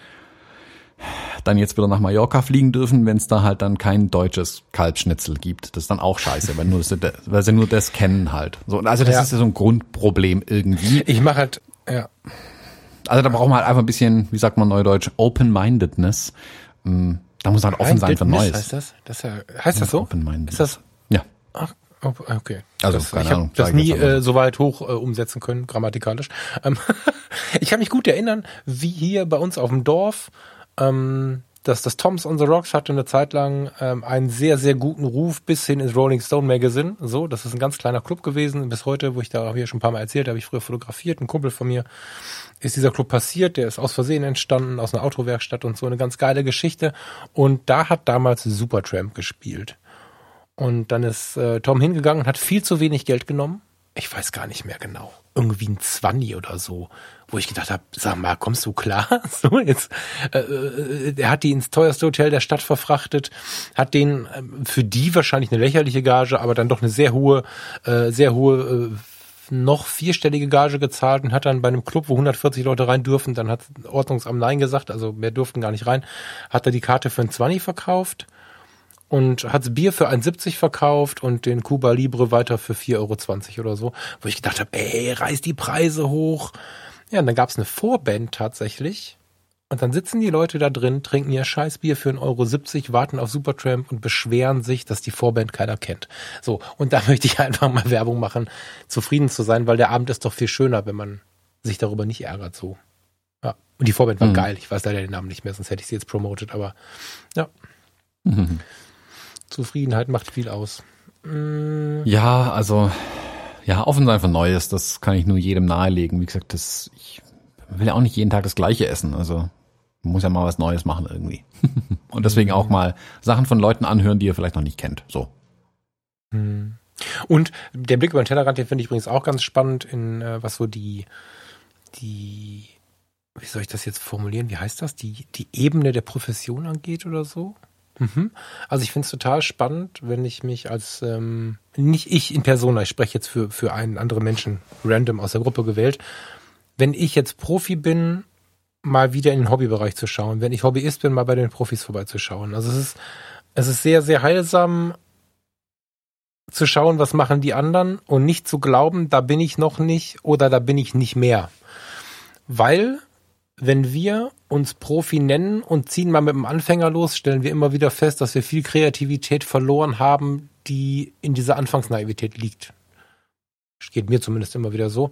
dann jetzt wieder nach Mallorca fliegen dürfen, wenn es da halt dann kein deutsches Kalbschnitzel gibt. Das ist dann auch scheiße, weil, nur weil sie nur das kennen halt. So, also das ja. ist ja so ein Grundproblem irgendwie. Ich mache halt, ja. Also da braucht man halt einfach ein bisschen, wie sagt man neudeutsch, Open-Mindedness. Mm, da muss man halt offen sein für Neues. Heißt das? das ja, heißt das so? Open-Mindedness. Ist das? Ja. Ach, okay. Also das, keine ich habe das nie äh, so weit hoch äh, umsetzen können, grammatikalisch. Ähm, ich kann mich gut erinnern, wie hier bei uns auf dem Dorf ähm, dass das Toms on the Rocks hatte eine Zeit lang ähm, einen sehr, sehr guten Ruf bis hin ins Rolling Stone Magazine. So, das ist ein ganz kleiner Club gewesen. Bis heute, wo ich da habe ich schon ein paar Mal erzählt, habe ich früher fotografiert. Ein Kumpel von mir ist dieser Club passiert, der ist aus Versehen entstanden, aus einer Autowerkstatt und so eine ganz geile Geschichte. Und da hat damals Supertramp gespielt. Und dann ist äh, Tom hingegangen und hat viel zu wenig Geld genommen. Ich weiß gar nicht mehr genau. Irgendwie ein Zwanni oder so. Wo ich gedacht habe, sag mal, kommst du klar? So jetzt, äh, äh, er hat die ins teuerste Hotel der Stadt verfrachtet, hat den äh, für die wahrscheinlich eine lächerliche Gage, aber dann doch eine sehr hohe, äh, sehr hohe äh, noch vierstellige Gage gezahlt und hat dann bei einem Club, wo 140 Leute rein dürfen, dann hat Ordnungsamt Nein gesagt, also mehr durften gar nicht rein, hat er die Karte für ein 20 verkauft und hat Bier für 1,70 verkauft und den Cuba Libre weiter für 4,20 Euro oder so, wo ich gedacht habe, ey, reiß die Preise hoch. Ja, und dann gab's eine Vorband tatsächlich. Und dann sitzen die Leute da drin, trinken ihr Scheißbier für 1,70 Euro, warten auf Supertramp und beschweren sich, dass die Vorband keiner kennt. So, und da möchte ich einfach mal Werbung machen, zufrieden zu sein, weil der Abend ist doch viel schöner, wenn man sich darüber nicht ärgert so. Ja. Und die Vorband war mhm. geil. Ich weiß leider den Namen nicht mehr, sonst hätte ich sie jetzt promotet, aber ja. Mhm. Zufriedenheit macht viel aus. Mm. Ja, also ja, offen sein für Neues, das kann ich nur jedem nahelegen. Wie gesagt, das ich will ja auch nicht jeden Tag das Gleiche essen. Also man muss ja mal was Neues machen irgendwie. Und deswegen auch mal Sachen von Leuten anhören, die ihr vielleicht noch nicht kennt. So. Mm. Und der Blick über den Tellerrand, den finde ich übrigens auch ganz spannend, in äh, was so die, die, wie soll ich das jetzt formulieren? Wie heißt das? Die, die Ebene der Profession angeht oder so? Mhm. Also ich finde es total spannend, wenn ich mich als, ähm, nicht ich in Persona, ich spreche jetzt für, für einen anderen Menschen random aus der Gruppe gewählt, wenn ich jetzt Profi bin, mal wieder in den Hobbybereich zu schauen, wenn ich Hobbyist bin, mal bei den Profis vorbeizuschauen. Also es ist, es ist sehr, sehr heilsam zu schauen, was machen die anderen und nicht zu glauben, da bin ich noch nicht oder da bin ich nicht mehr. Weil wenn wir uns Profi nennen und ziehen mal mit dem Anfänger los, stellen wir immer wieder fest, dass wir viel Kreativität verloren haben, die in dieser Anfangsnaivität liegt. Geht mir zumindest immer wieder so.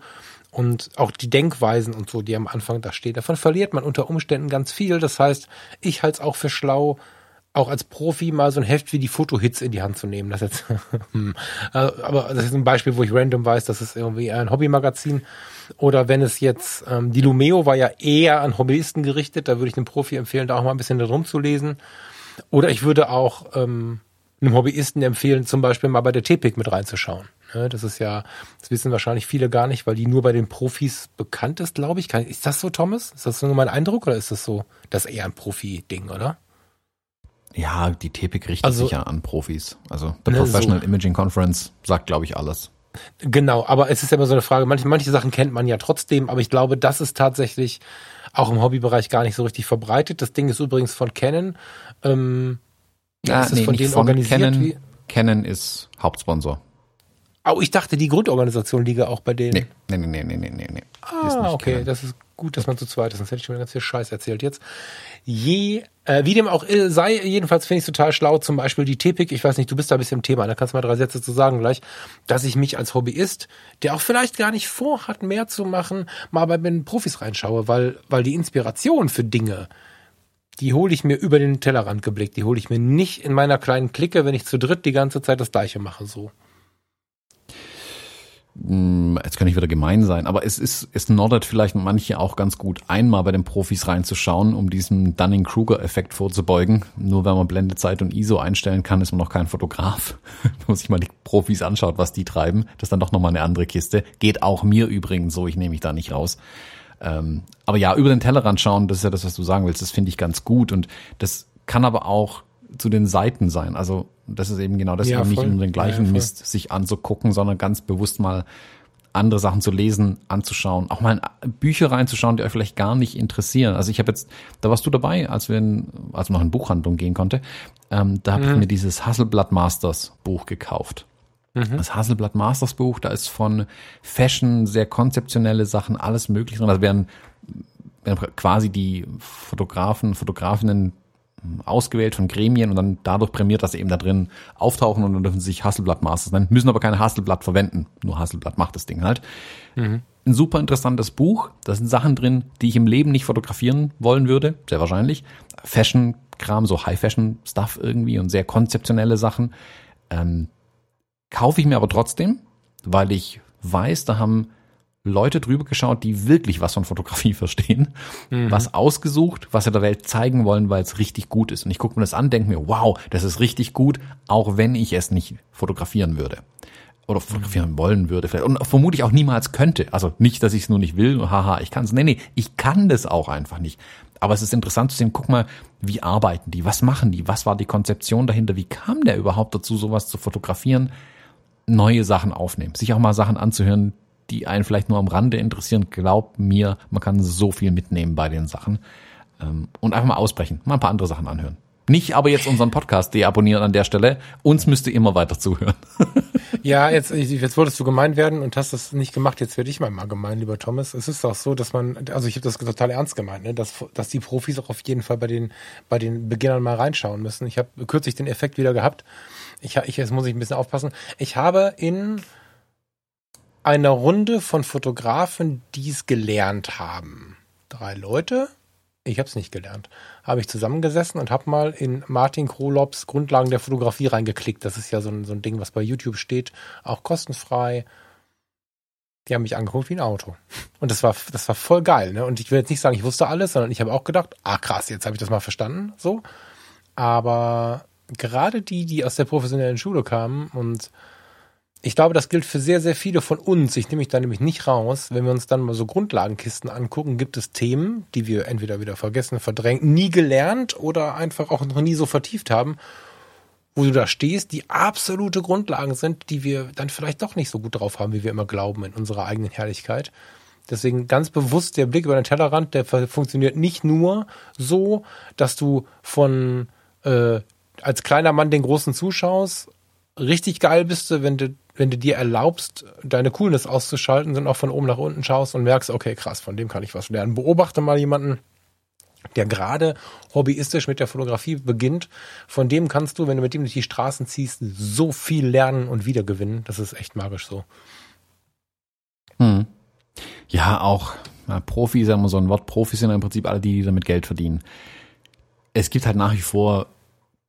Und auch die Denkweisen und so, die am Anfang da stehen, davon verliert man unter Umständen ganz viel. Das heißt, ich halte es auch für schlau, auch als Profi mal so ein Heft wie die Fotohits in die Hand zu nehmen. Das jetzt, hm. äh, aber das ist ein Beispiel, wo ich random weiß, das ist irgendwie ein Hobbymagazin. Oder wenn es jetzt, ähm, die Lumeo war ja eher an Hobbyisten gerichtet, da würde ich dem Profi empfehlen, da auch mal ein bisschen drum zu lesen. Oder ich würde auch ähm, einem Hobbyisten empfehlen, zum Beispiel mal bei der TPIC mit reinzuschauen. Ja, das ist ja, das wissen wahrscheinlich viele gar nicht, weil die nur bei den Profis bekannt ist, glaube ich. Ist das so, Thomas? Ist das nur mein Eindruck oder ist das so, das ist eher ein Profi-Ding, oder? Ja, die TPIC richtet also, sich ja an Profis. Also The ne, Professional so. Imaging Conference sagt, glaube ich, alles. Genau, aber es ist ja immer so eine Frage, manche, manche Sachen kennt man ja trotzdem, aber ich glaube, das ist tatsächlich auch im Hobbybereich gar nicht so richtig verbreitet. Das Ding ist übrigens von Canon. Ähm, ja, ist nee, von denen von organisiert? Canon, wie? Canon ist Hauptsponsor. Oh, ich dachte, die Grundorganisation liege auch bei denen. Nee, nee, nee, nee, nee, nee. nee. Ah, okay, Canon. das ist gut, dass man zu zweit ist, sonst hätte ich schon ganz viel Scheiß erzählt jetzt. Je, äh, wie dem auch sei, jedenfalls finde ich es total schlau, zum Beispiel die TPIC, ich weiß nicht, du bist da ein bisschen im Thema, da kannst du mal drei Sätze zu sagen gleich, dass ich mich als Hobbyist, der auch vielleicht gar nicht vorhat, mehr zu machen, mal bei den Profis reinschaue, weil, weil die Inspiration für Dinge, die hole ich mir über den Tellerrand geblickt, die hole ich mir nicht in meiner kleinen Clique, wenn ich zu dritt die ganze Zeit das gleiche mache, so. Hm, jetzt kann ich wieder gemein sein, aber es ist, es noddert vielleicht manche auch ganz gut, einmal bei den Profis reinzuschauen, um diesem Dunning-Kruger-Effekt vorzubeugen. Nur wenn man Blendezeit und ISO einstellen kann, ist man noch kein Fotograf. wenn man sich mal die Profis anschaut, was die treiben, das ist dann doch nochmal eine andere Kiste. Geht auch mir übrigens so, ich nehme mich da nicht raus. Ähm, aber ja, über den Tellerrand schauen, das ist ja das, was du sagen willst, das finde ich ganz gut und das kann aber auch zu den Seiten sein. Also das ist eben genau das, ja, nicht nur den gleichen ja, Mist sich anzugucken, sondern ganz bewusst mal andere Sachen zu lesen, anzuschauen, auch mal in Bücher reinzuschauen, die euch vielleicht gar nicht interessieren. Also ich habe jetzt, da warst du dabei, als wir in, als noch in Buchhandlung gehen konnte, ähm, da habe mhm. ich mir dieses Hasselblatt Masters Buch gekauft. Mhm. Das Hasselblatt Masters Buch, da ist von Fashion sehr konzeptionelle Sachen, alles mögliche drin. Das werden quasi die Fotografen, Fotografinnen ausgewählt von Gremien und dann dadurch prämiert, dass sie eben da drin auftauchen und dann dürfen sie sich Hasselblatt Masters nennen, müssen aber keine Hasselblatt verwenden. Nur Hasselblatt macht das Ding halt. Mhm. Ein super interessantes Buch. Da sind Sachen drin, die ich im Leben nicht fotografieren wollen würde, sehr wahrscheinlich. Fashion Kram, so High-Fashion-Stuff irgendwie und sehr konzeptionelle Sachen. Ähm, kaufe ich mir aber trotzdem, weil ich weiß, da haben Leute drüber geschaut, die wirklich was von Fotografie verstehen, mhm. was ausgesucht, was sie der Welt zeigen wollen, weil es richtig gut ist. Und ich gucke mir das an, denke mir, wow, das ist richtig gut, auch wenn ich es nicht fotografieren würde. Oder fotografieren wollen würde. Vielleicht. Und vermutlich auch niemals könnte. Also nicht, dass ich es nur nicht will, haha, ich kann es. Nee, nee, ich kann das auch einfach nicht. Aber es ist interessant zu sehen, guck mal, wie arbeiten die, was machen die, was war die Konzeption dahinter, wie kam der überhaupt dazu, sowas zu fotografieren, neue Sachen aufnehmen, sich auch mal Sachen anzuhören, die einen vielleicht nur am Rande interessieren, glaubt mir, man kann so viel mitnehmen bei den Sachen. Ähm, und einfach mal ausbrechen, mal ein paar andere Sachen anhören. Nicht aber jetzt unseren Podcast deabonnieren an der Stelle. Uns müsst ihr immer weiter zuhören. ja, jetzt, jetzt wolltest du gemein werden und hast das nicht gemacht. Jetzt werde ich mal, mal gemein, lieber Thomas. Es ist auch so, dass man, also ich habe das total ernst gemeint, ne? dass, dass die Profis auch auf jeden Fall bei den, bei den Beginnern mal reinschauen müssen. Ich habe kürzlich den Effekt wieder gehabt. Ich, ich, jetzt muss ich ein bisschen aufpassen. Ich habe in einer Runde von Fotografen, die es gelernt haben. Drei Leute, ich habe es nicht gelernt, habe ich zusammengesessen und habe mal in Martin Krolops Grundlagen der Fotografie reingeklickt. Das ist ja so ein, so ein Ding, was bei YouTube steht, auch kostenfrei. Die haben mich angeguckt wie ein Auto. Und das war, das war voll geil. Ne? Und ich will jetzt nicht sagen, ich wusste alles, sondern ich habe auch gedacht, ah krass, jetzt habe ich das mal verstanden. So. Aber gerade die, die aus der professionellen Schule kamen und ich glaube, das gilt für sehr, sehr viele von uns. Ich nehme mich da nämlich nicht raus. Wenn wir uns dann mal so Grundlagenkisten angucken, gibt es Themen, die wir entweder wieder vergessen, verdrängt, nie gelernt oder einfach auch noch nie so vertieft haben, wo du da stehst, die absolute Grundlagen sind, die wir dann vielleicht doch nicht so gut drauf haben, wie wir immer glauben in unserer eigenen Herrlichkeit. Deswegen ganz bewusst der Blick über den Tellerrand, der funktioniert nicht nur so, dass du von äh, als kleiner Mann den großen zuschaust. Richtig geil bist du, wenn du wenn du dir erlaubst, deine Coolness auszuschalten, und auch von oben nach unten schaust und merkst, okay, krass, von dem kann ich was lernen. Beobachte mal jemanden, der gerade hobbyistisch mit der Fotografie beginnt. Von dem kannst du, wenn du mit ihm durch die Straßen ziehst, so viel lernen und wiedergewinnen. Das ist echt magisch so. Hm. Ja, auch ja, Profis, sagen wir so ein Wort, Profis sind im Prinzip alle die damit Geld verdienen. Es gibt halt nach wie vor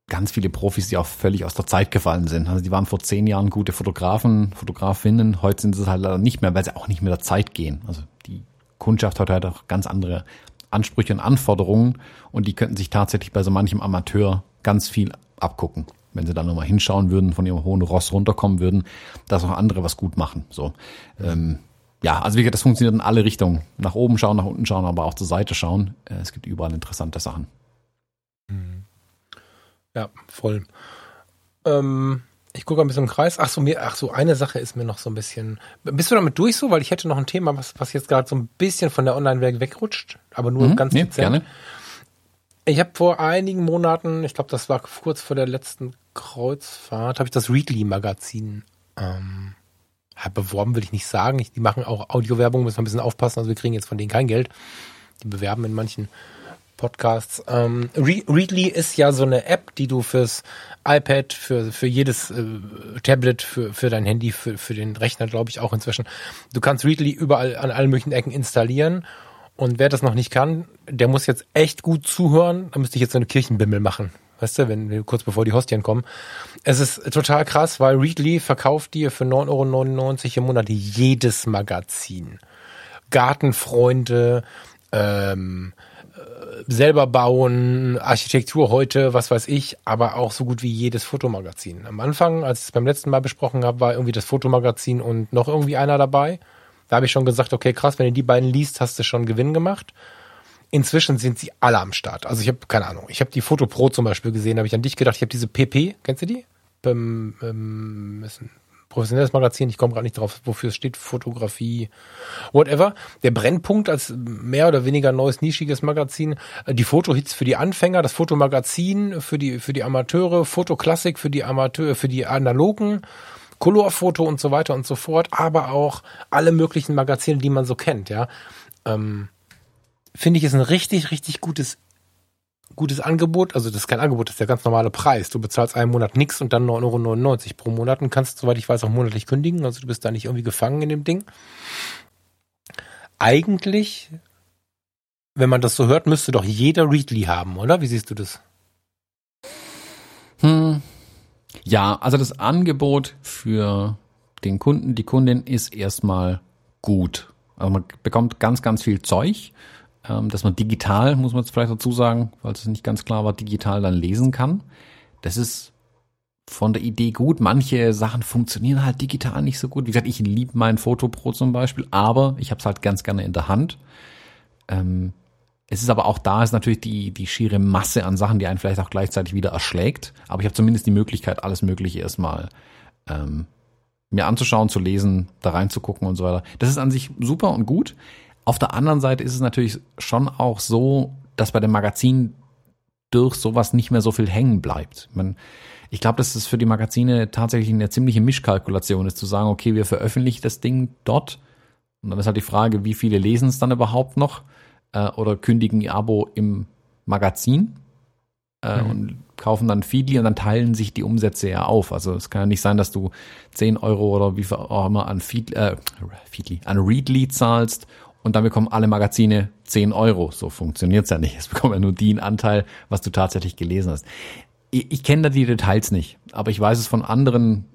ganz viele Profis, die auch völlig aus der Zeit gefallen sind. Also die waren vor zehn Jahren gute Fotografen, Fotografinnen. Heute sind sie halt leider nicht mehr, weil sie auch nicht mehr der Zeit gehen. Also die Kundschaft hat halt auch ganz andere Ansprüche und Anforderungen und die könnten sich tatsächlich bei so manchem Amateur ganz viel abgucken. Wenn sie da nochmal hinschauen würden, von ihrem hohen Ross runterkommen würden, dass auch andere was gut machen. So. Ähm, ja, also wie gesagt, das funktioniert in alle Richtungen. Nach oben schauen, nach unten schauen, aber auch zur Seite schauen. Äh, es gibt überall interessante Sachen. Ja, voll. Ähm, ich gucke ein bisschen im Kreis. Ach so, mir, ach so, eine Sache ist mir noch so ein bisschen. Bist du damit durch so? Weil ich hätte noch ein Thema, was, was jetzt gerade so ein bisschen von der Online-Welt wegrutscht, aber nur mhm, ganz nee, gerne. Ich habe vor einigen Monaten, ich glaube, das war kurz vor der letzten Kreuzfahrt, habe ich das Readly-Magazin ähm, beworben, will ich nicht sagen. Ich, die machen auch Audiowerbung, müssen wir ein bisschen aufpassen. Also wir kriegen jetzt von denen kein Geld. Die bewerben in manchen Podcasts. Ähm, Readly ist ja so eine App, die du fürs iPad, für, für jedes äh, Tablet, für, für dein Handy, für, für den Rechner, glaube ich, auch inzwischen. Du kannst Readly überall an allen möglichen Ecken installieren. Und wer das noch nicht kann, der muss jetzt echt gut zuhören. Da müsste ich jetzt so eine Kirchenbimmel machen. Weißt du, wenn kurz bevor die Hostien kommen. Es ist total krass, weil Readly verkauft dir für 9,99 Euro im Monat jedes Magazin. Gartenfreunde, ähm, selber bauen, Architektur heute, was weiß ich, aber auch so gut wie jedes Fotomagazin. Am Anfang, als ich es beim letzten Mal besprochen habe, war irgendwie das Fotomagazin und noch irgendwie einer dabei. Da habe ich schon gesagt, okay, krass, wenn du die beiden liest, hast du schon Gewinn gemacht. Inzwischen sind sie alle am Start. Also ich habe keine Ahnung. Ich habe die Foto Pro zum Beispiel gesehen, habe ich an dich gedacht. Ich habe diese PP, kennst du die? Ähm, ähm, professionelles Magazin, ich komme gerade nicht drauf, wofür es steht, Fotografie, whatever. Der Brennpunkt als mehr oder weniger neues, nischiges Magazin, äh, die Fotohits für die Anfänger, das Fotomagazin für die, für die Amateure, Fotoklassik für die Amateure, für die Analogen, Colorfoto und so weiter und so fort, aber auch alle möglichen Magazine, die man so kennt, ja. Ähm, Finde ich ist ein richtig, richtig gutes gutes Angebot. Also das ist kein Angebot, das ist der ganz normale Preis. Du bezahlst einen Monat nichts und dann 9,99 Euro pro Monat und kannst, soweit ich weiß, auch monatlich kündigen. Also du bist da nicht irgendwie gefangen in dem Ding. Eigentlich, wenn man das so hört, müsste doch jeder Readly haben, oder? Wie siehst du das? Hm. Ja, also das Angebot für den Kunden, die Kundin ist erstmal gut. Also man bekommt ganz, ganz viel Zeug, ähm, dass man digital, muss man jetzt vielleicht dazu sagen, falls es nicht ganz klar war, digital dann lesen kann. Das ist von der Idee gut. Manche Sachen funktionieren halt digital nicht so gut. Wie gesagt, ich liebe mein Foto Pro zum Beispiel, aber ich habe es halt ganz gerne in der Hand. Ähm, es ist aber auch da ist natürlich die, die schiere Masse an Sachen, die einen vielleicht auch gleichzeitig wieder erschlägt. Aber ich habe zumindest die Möglichkeit, alles Mögliche erstmal ähm, mir anzuschauen, zu lesen, da reinzugucken und so weiter. Das ist an sich super und gut. Auf der anderen Seite ist es natürlich schon auch so, dass bei dem Magazin durch sowas nicht mehr so viel hängen bleibt. Man, ich glaube, dass es für die Magazine tatsächlich eine ziemliche Mischkalkulation ist, zu sagen, okay, wir veröffentlichen das Ding dort. Und dann ist halt die Frage, wie viele lesen es dann überhaupt noch äh, oder kündigen ihr Abo im Magazin äh, mhm. und kaufen dann Feedly und dann teilen sich die Umsätze ja auf. Also es kann ja nicht sein, dass du 10 Euro oder wie viel auch immer an Feed, äh, Feedly, an Readly zahlst und dann bekommen alle Magazine 10 Euro. So funktioniert's ja nicht. Es bekommen ja nur den Anteil, was du tatsächlich gelesen hast. Ich, ich kenne da die Details nicht, aber ich weiß es von anderen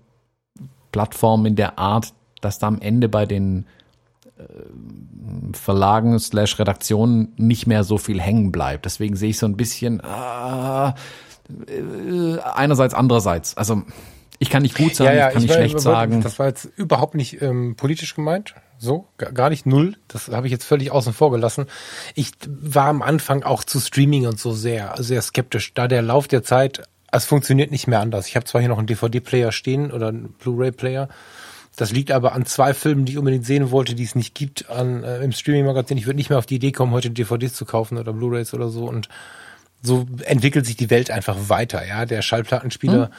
Plattformen in der Art, dass da am Ende bei den äh, Verlagen slash Redaktionen nicht mehr so viel hängen bleibt. Deswegen sehe ich so ein bisschen ah, äh, einerseits, andererseits. Also ich kann nicht gut sagen, ja, ja, ich kann ich nicht schlecht sagen. Das war jetzt überhaupt nicht ähm, politisch gemeint. So, gar nicht null. Das habe ich jetzt völlig außen vor gelassen. Ich war am Anfang auch zu Streaming und so sehr, sehr skeptisch, da der Lauf der Zeit, es funktioniert nicht mehr anders. Ich habe zwar hier noch einen DVD-Player stehen oder einen Blu-ray-Player. Das liegt aber an zwei Filmen, die ich unbedingt sehen wollte, die es nicht gibt an, äh, im Streaming-Magazin. Ich würde nicht mehr auf die Idee kommen, heute DVDs zu kaufen oder Blu-rays oder so. Und so entwickelt sich die Welt einfach weiter. Ja, der Schallplattenspieler. Hm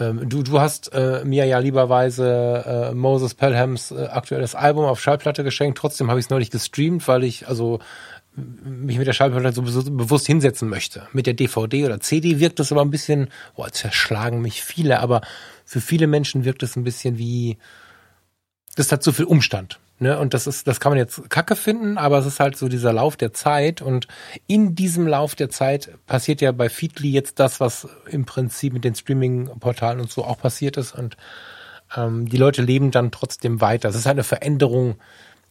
ähm, du, du hast äh, mir ja lieberweise äh, Moses Pelhams äh, aktuelles Album auf Schallplatte geschenkt. Trotzdem habe ich es neulich gestreamt, weil ich also mich mit der Schallplatte so, so bewusst hinsetzen möchte. Mit der DVD oder CD wirkt das aber ein bisschen, boah, zerschlagen mich viele, aber für viele Menschen wirkt es ein bisschen wie, das hat zu viel Umstand. Ne? Und das ist, das kann man jetzt kacke finden, aber es ist halt so dieser Lauf der Zeit. Und in diesem Lauf der Zeit passiert ja bei Feedly jetzt das, was im Prinzip mit den Streaming-Portalen und so auch passiert ist. Und ähm, die Leute leben dann trotzdem weiter. Es ist halt eine Veränderung,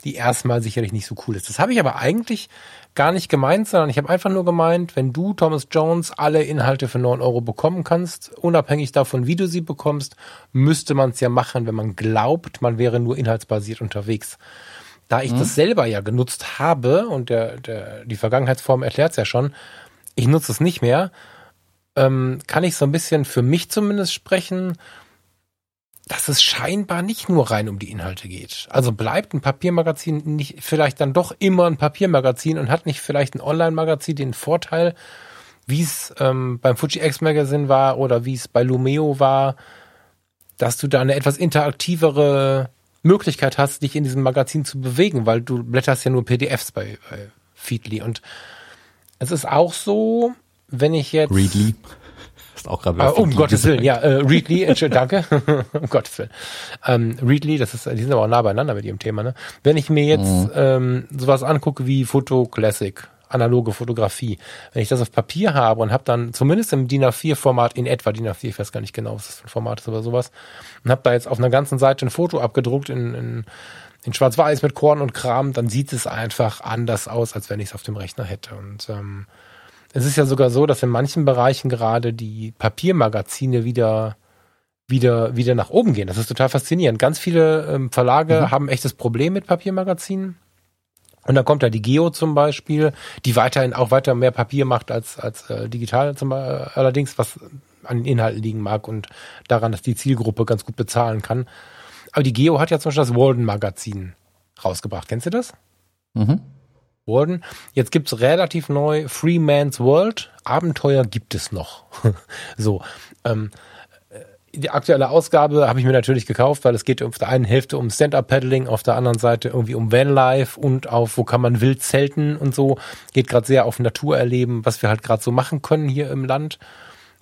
die erstmal sicherlich nicht so cool ist. Das habe ich aber eigentlich gar nicht gemeint, sondern ich habe einfach nur gemeint, wenn du, Thomas Jones, alle Inhalte für 9 Euro bekommen kannst, unabhängig davon, wie du sie bekommst, müsste man es ja machen, wenn man glaubt, man wäre nur inhaltsbasiert unterwegs. Da ich mhm. das selber ja genutzt habe, und der, der, die Vergangenheitsform erklärt es ja schon, ich nutze es nicht mehr, ähm, kann ich so ein bisschen für mich zumindest sprechen dass es scheinbar nicht nur rein um die Inhalte geht. Also bleibt ein Papiermagazin nicht vielleicht dann doch immer ein Papiermagazin und hat nicht vielleicht ein Online-Magazin den Vorteil, wie es ähm, beim Fuji X Magazine war oder wie es bei Lumeo war, dass du da eine etwas interaktivere Möglichkeit hast, dich in diesem Magazin zu bewegen, weil du blätterst ja nur PDFs bei, bei Feedly. Und es ist auch so, wenn ich jetzt. Readly. Ist auch gerade uh, Um Gottes Willen, ja, äh, Readly, danke. um Gottes Willen. Ähm, Readly, das ist, die sind aber auch nah beieinander mit ihrem Thema, ne? Wenn ich mir jetzt mhm. ähm, sowas angucke wie Foto Classic, analoge Fotografie, wenn ich das auf Papier habe und habe dann zumindest im DIN A4-Format, in etwa DIN A4, ich weiß gar nicht genau, was das für ein Format ist oder sowas, und habe da jetzt auf einer ganzen Seite ein Foto abgedruckt in, in, in Schwarz-Weiß mit Korn und Kram, dann sieht es einfach anders aus, als wenn ich es auf dem Rechner hätte. Und ähm, es ist ja sogar so, dass in manchen Bereichen gerade die Papiermagazine wieder wieder wieder nach oben gehen. Das ist total faszinierend. Ganz viele ähm, Verlage mhm. haben echtes Problem mit Papiermagazinen. Und dann kommt da die Geo zum Beispiel, die weiterhin auch weiter mehr Papier macht als als äh, digital zum Beispiel, allerdings, was an den Inhalten liegen mag und daran, dass die Zielgruppe ganz gut bezahlen kann. Aber die Geo hat ja zum Beispiel das Walden Magazin rausgebracht. Kennst du das? Mhm wurden. Jetzt gibt's relativ neu Free Man's World. Abenteuer gibt es noch. so. Ähm, die aktuelle Ausgabe habe ich mir natürlich gekauft, weil es geht auf der einen Hälfte um Stand-Up-Paddling, auf der anderen Seite irgendwie um Vanlife und auf wo kann man wild zelten und so. Geht gerade sehr auf Natur erleben, was wir halt gerade so machen können hier im Land.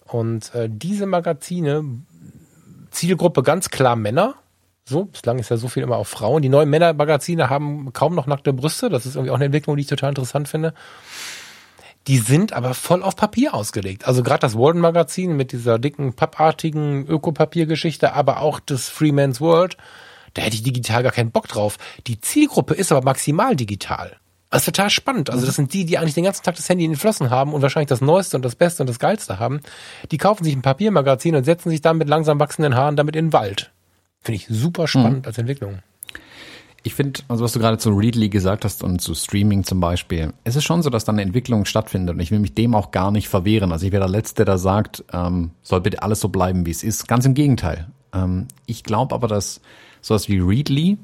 Und äh, diese Magazine, Zielgruppe ganz klar Männer, so, bislang ist ja so viel immer auf Frauen. Die neuen Männermagazine haben kaum noch nackte Brüste. Das ist irgendwie auch eine Entwicklung, die ich total interessant finde. Die sind aber voll auf Papier ausgelegt. Also gerade das Walden Magazin mit dieser dicken, pappartigen Ökopapiergeschichte, aber auch das Freeman's World, da hätte ich digital gar keinen Bock drauf. Die Zielgruppe ist aber maximal digital. Das ist total spannend. Also das sind die, die eigentlich den ganzen Tag das Handy in den Flossen haben und wahrscheinlich das Neueste und das Beste und das Geilste haben. Die kaufen sich ein Papiermagazin und setzen sich dann mit langsam wachsenden Haaren damit in den Wald. Finde ich super spannend mhm. als Entwicklung. Ich finde, also was du gerade zu Readly gesagt hast und zu Streaming zum Beispiel, es ist schon so, dass da eine Entwicklung stattfindet und ich will mich dem auch gar nicht verwehren. Also ich wäre der Letzte, der sagt, ähm, soll bitte alles so bleiben, wie es ist. Ganz im Gegenteil. Ähm, ich glaube aber, dass sowas wie Readly,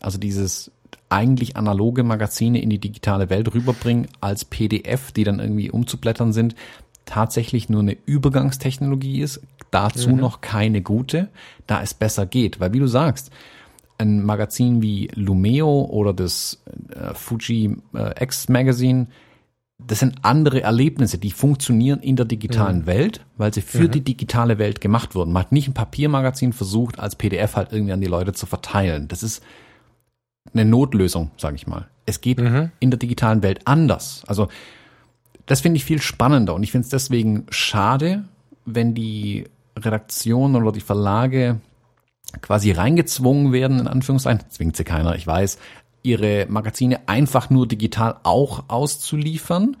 also dieses eigentlich analoge Magazine in die digitale Welt rüberbringen als PDF, die dann irgendwie umzublättern sind, tatsächlich nur eine Übergangstechnologie ist, dazu mhm. noch keine gute, da es besser geht. Weil wie du sagst, ein Magazin wie Lumeo oder das äh, Fuji äh, X Magazine, das sind andere Erlebnisse, die funktionieren in der digitalen mhm. Welt, weil sie für mhm. die digitale Welt gemacht wurden. Man hat nicht ein Papiermagazin versucht, als PDF halt irgendwie an die Leute zu verteilen. Das ist eine Notlösung, sage ich mal. Es geht mhm. in der digitalen Welt anders. Also das finde ich viel spannender und ich finde es deswegen schade, wenn die Redaktion oder die Verlage quasi reingezwungen werden, in Anführungszeichen, zwingt sie keiner, ich weiß, ihre Magazine einfach nur digital auch auszuliefern.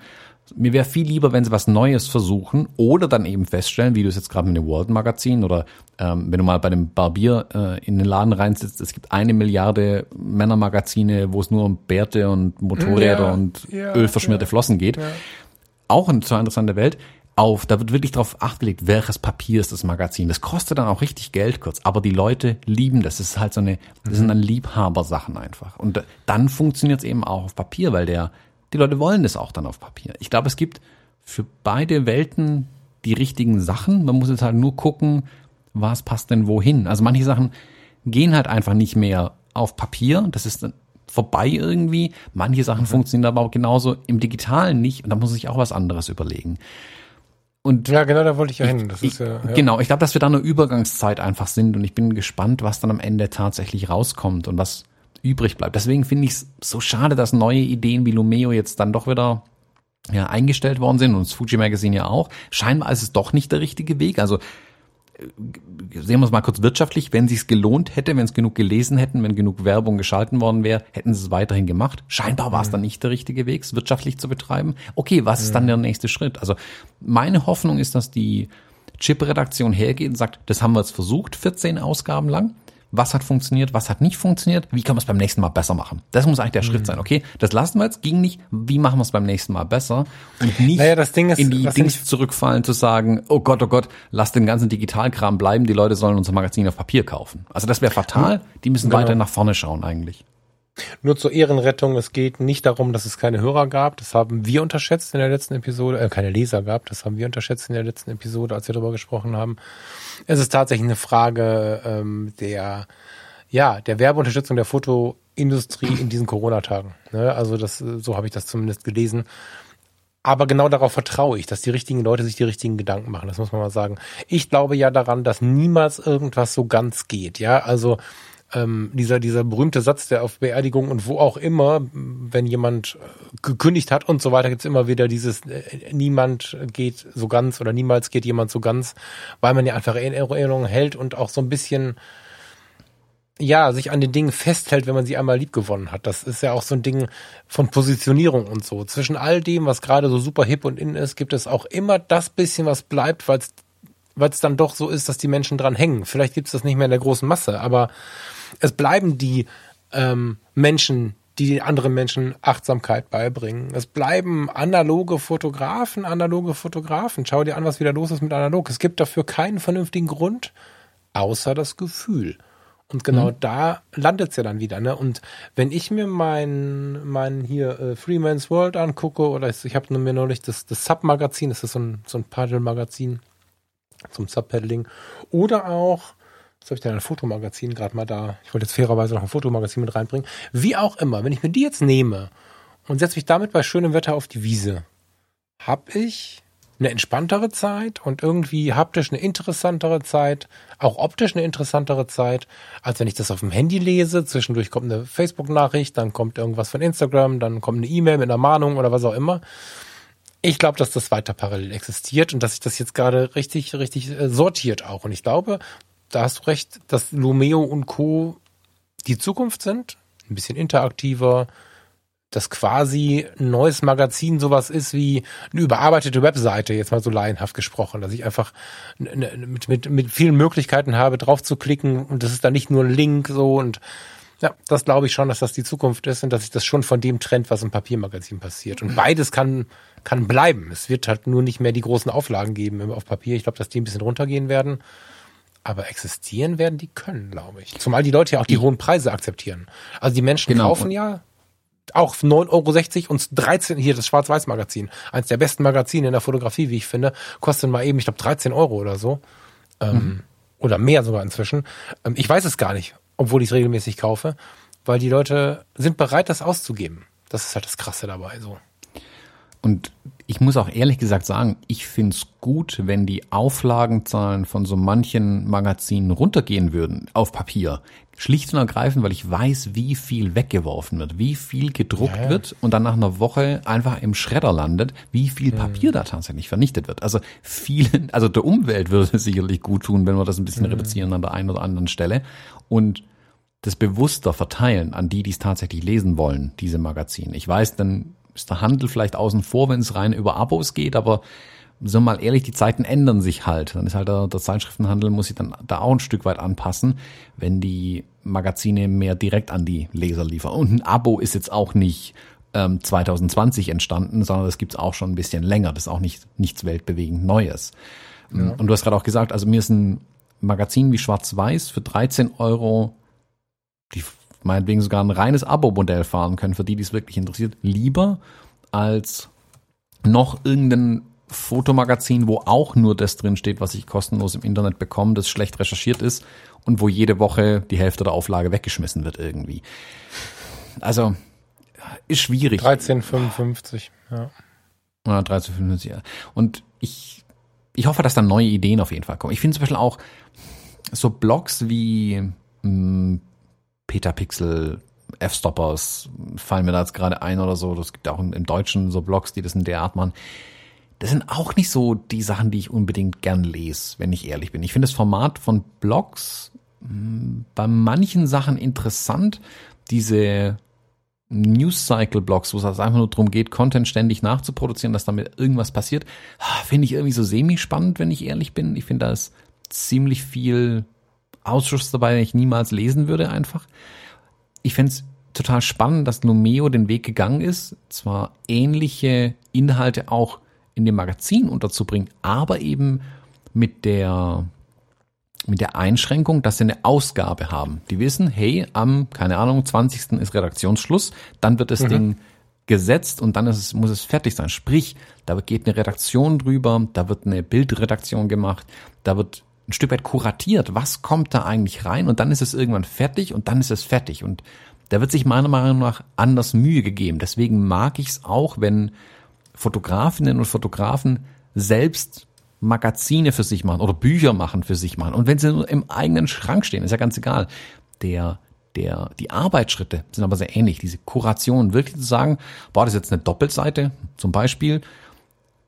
Mir wäre viel lieber, wenn sie was Neues versuchen oder dann eben feststellen, wie du es jetzt gerade mit dem World Magazin oder ähm, wenn du mal bei dem Barbier äh, in den Laden reinsitzt, es gibt eine Milliarde Männermagazine, wo es nur um Bärte und Motorräder ja, und ja, ölverschmierte ja, Flossen geht. Auch eine total interessante Welt auf, da wird wirklich darauf acht gelegt, welches Papier ist das Magazin. Das kostet dann auch richtig Geld kurz, aber die Leute lieben das. Das ist halt so eine, das sind mhm. dann Liebhabersachen einfach. Und dann funktioniert es eben auch auf Papier, weil der, die Leute wollen das auch dann auf Papier. Ich glaube, es gibt für beide Welten die richtigen Sachen. Man muss jetzt halt nur gucken, was passt denn wohin. Also manche Sachen gehen halt einfach nicht mehr auf Papier. Das ist dann vorbei irgendwie. Manche Sachen mhm. funktionieren aber auch genauso im Digitalen nicht. Und da muss sich auch was anderes überlegen. Und ja, genau, da wollte ich ja hin. Das ist ja, ja. Genau, ich glaube, dass wir da eine Übergangszeit einfach sind und ich bin gespannt, was dann am Ende tatsächlich rauskommt und was übrig bleibt. Deswegen finde ich es so schade, dass neue Ideen wie Lumeo jetzt dann doch wieder ja, eingestellt worden sind und das Fuji Magazine ja auch. Scheinbar ist es doch nicht der richtige Weg. Also sehen wir es mal kurz wirtschaftlich, wenn sich's gelohnt hätte, wenn es genug gelesen hätten, wenn genug Werbung geschalten worden wäre, hätten sie es weiterhin gemacht. Scheinbar war es mhm. dann nicht der richtige Weg, es wirtschaftlich zu betreiben. Okay, was ist dann mhm. der nächste Schritt? Also meine Hoffnung ist, dass die Chip-Redaktion hergeht und sagt, das haben wir jetzt versucht, 14 Ausgaben lang was hat funktioniert, was hat nicht funktioniert, wie kann man es beim nächsten Mal besser machen. Das muss eigentlich der mhm. Schritt sein, okay? Das lassen wir jetzt, ging nicht, wie machen wir es beim nächsten Mal besser und nicht naja, das Ding ist, in die Dings zurückfallen zu sagen, oh Gott, oh Gott, lass den ganzen Digitalkram bleiben, die Leute sollen unser Magazin auf Papier kaufen. Also das wäre fatal, die müssen genau. weiter nach vorne schauen eigentlich. Nur zur Ehrenrettung, es geht nicht darum, dass es keine Hörer gab. Das haben wir unterschätzt in der letzten Episode, äh, keine Leser gab, das haben wir unterschätzt in der letzten Episode, als wir darüber gesprochen haben. Es ist tatsächlich eine Frage ähm, der, ja, der Werbeunterstützung der Fotoindustrie in diesen Corona-Tagen. Ne? Also das, so habe ich das zumindest gelesen. Aber genau darauf vertraue ich, dass die richtigen Leute sich die richtigen Gedanken machen. Das muss man mal sagen. Ich glaube ja daran, dass niemals irgendwas so ganz geht. Ja, also ähm, dieser, dieser berühmte Satz, der auf Beerdigung und wo auch immer, wenn jemand äh, gekündigt hat und so weiter, gibt's immer wieder dieses, äh, niemand geht so ganz oder niemals geht jemand so ganz, weil man ja einfach Erinnerungen hält und auch so ein bisschen, ja, sich an den Dingen festhält, wenn man sie einmal lieb gewonnen hat. Das ist ja auch so ein Ding von Positionierung und so. Zwischen all dem, was gerade so super hip und in ist, gibt es auch immer das bisschen, was bleibt, weil es weil es dann doch so ist, dass die Menschen dran hängen. Vielleicht gibt's das nicht mehr in der großen Masse, aber es bleiben die ähm, Menschen, die anderen Menschen Achtsamkeit beibringen. Es bleiben analoge Fotografen, analoge Fotografen. Schau dir an, was wieder los ist mit analog. Es gibt dafür keinen vernünftigen Grund, außer das Gefühl. Und genau mhm. da landet es ja dann wieder. Ne? Und wenn ich mir mein, mein hier äh, Freeman's World angucke, oder ich, ich habe mir neulich das, das Sub-Magazin, das ist so ein, so ein Paddle-Magazin zum Sub-Paddling, oder auch Jetzt habe ich denn ein Fotomagazin gerade mal da. Ich wollte jetzt fairerweise noch ein Fotomagazin mit reinbringen. Wie auch immer, wenn ich mir die jetzt nehme und setze mich damit bei schönem Wetter auf die Wiese, habe ich eine entspanntere Zeit und irgendwie haptisch eine interessantere Zeit, auch optisch eine interessantere Zeit, als wenn ich das auf dem Handy lese. Zwischendurch kommt eine Facebook-Nachricht, dann kommt irgendwas von Instagram, dann kommt eine E-Mail mit einer Mahnung oder was auch immer. Ich glaube, dass das weiter parallel existiert und dass sich das jetzt gerade richtig, richtig äh, sortiert auch. Und ich glaube, da hast du recht, dass Lumeo und Co. die Zukunft sind. Ein bisschen interaktiver, dass quasi ein neues Magazin sowas ist wie eine überarbeitete Webseite, jetzt mal so laienhaft gesprochen, dass ich einfach mit, mit, mit vielen Möglichkeiten habe, drauf zu klicken und das ist dann nicht nur ein Link so und ja, das glaube ich schon, dass das die Zukunft ist und dass sich das schon von dem trennt, was im Papiermagazin passiert. Und beides kann, kann bleiben. Es wird halt nur nicht mehr die großen Auflagen geben auf Papier. Ich glaube, dass die ein bisschen runtergehen werden. Aber existieren werden die können, glaube ich. Zumal die Leute ja auch die, die hohen Preise akzeptieren. Also die Menschen genau. kaufen ja auch 9,60 Euro und 13, hier das Schwarz-Weiß-Magazin, eins der besten Magazine in der Fotografie, wie ich finde, kostet mal eben, ich glaube, 13 Euro oder so. Ähm, mhm. Oder mehr sogar inzwischen. Ähm, ich weiß es gar nicht, obwohl ich es regelmäßig kaufe, weil die Leute sind bereit, das auszugeben. Das ist halt das Krasse dabei, so. Und ich muss auch ehrlich gesagt sagen, ich find's gut, wenn die Auflagenzahlen von so manchen Magazinen runtergehen würden auf Papier. Schlicht und ergreifend, weil ich weiß, wie viel weggeworfen wird, wie viel gedruckt ja, ja. wird und dann nach einer Woche einfach im Schredder landet, wie viel Papier mhm. da tatsächlich vernichtet wird. Also vielen, also der Umwelt würde es sicherlich gut tun, wenn wir das ein bisschen mhm. reduzieren an der einen oder anderen Stelle. Und das bewusster verteilen an die, die es tatsächlich lesen wollen, diese Magazine. Ich weiß, dann ist der Handel vielleicht außen vor, wenn es rein über Abos geht, aber wir mal ehrlich, die Zeiten ändern sich halt. Dann ist halt der, der Zeitschriftenhandel muss sich dann da auch ein Stück weit anpassen, wenn die Magazine mehr direkt an die Leser liefern. Und ein Abo ist jetzt auch nicht ähm, 2020 entstanden, sondern das gibt's auch schon ein bisschen länger. Das ist auch nicht nichts weltbewegend Neues. Ja. Und du hast gerade auch gesagt, also mir ist ein Magazin wie Schwarz-Weiß für 13 Euro, die meinetwegen sogar ein reines Abo-Modell fahren können, für die, die es wirklich interessiert, lieber als noch irgendein Fotomagazin, wo auch nur das drin steht, was ich kostenlos im Internet bekomme, das schlecht recherchiert ist und wo jede Woche die Hälfte der Auflage weggeschmissen wird irgendwie. Also ist schwierig. 13,55, ja. Ja, 13,55, ja. Und ich, ich hoffe, dass da neue Ideen auf jeden Fall kommen. Ich finde zum Beispiel auch so Blogs wie mh, hm, Peter Pixel, F-Stoppers fallen mir da jetzt gerade ein oder so. Das gibt auch im, Deutschen so Blogs, die das in der Art machen. Das sind auch nicht so die Sachen, die ich unbedingt gern lese, wenn ich ehrlich bin. Ich finde das Format von Blogs hm, bei manchen Sachen interessant. Diese News Cycle Blogs, wo es also einfach nur darum geht, Content ständig nachzuproduzieren, dass damit irgendwas passiert, ah, finde ich irgendwie so semi-spannend, wenn ich ehrlich bin. Ich finde, da ist ziemlich viel Ausschuss dabei, den ich niemals lesen würde einfach. Ich fände es total spannend, dass Numeo den Weg gegangen ist, zwar ähnliche Inhalte auch in dem Magazin unterzubringen, aber eben mit der mit der Einschränkung, dass sie eine Ausgabe haben. Die wissen, hey, am, keine Ahnung, 20. ist Redaktionsschluss, dann wird das mhm. Ding gesetzt und dann ist es, muss es fertig sein. Sprich, da geht eine Redaktion drüber, da wird eine Bildredaktion gemacht, da wird ein Stück weit kuratiert, was kommt da eigentlich rein und dann ist es irgendwann fertig und dann ist es fertig und da wird sich meiner Meinung nach anders Mühe gegeben. Deswegen mag ich es auch, wenn Fotografinnen und Fotografen selbst Magazine für sich machen oder Bücher machen für sich machen und wenn sie nur im eigenen Schrank stehen, ist ja ganz egal. Der der, die Arbeitsschritte sind aber sehr ähnlich. Diese Kuration, wirklich zu sagen, boah, das ist jetzt eine Doppelseite zum Beispiel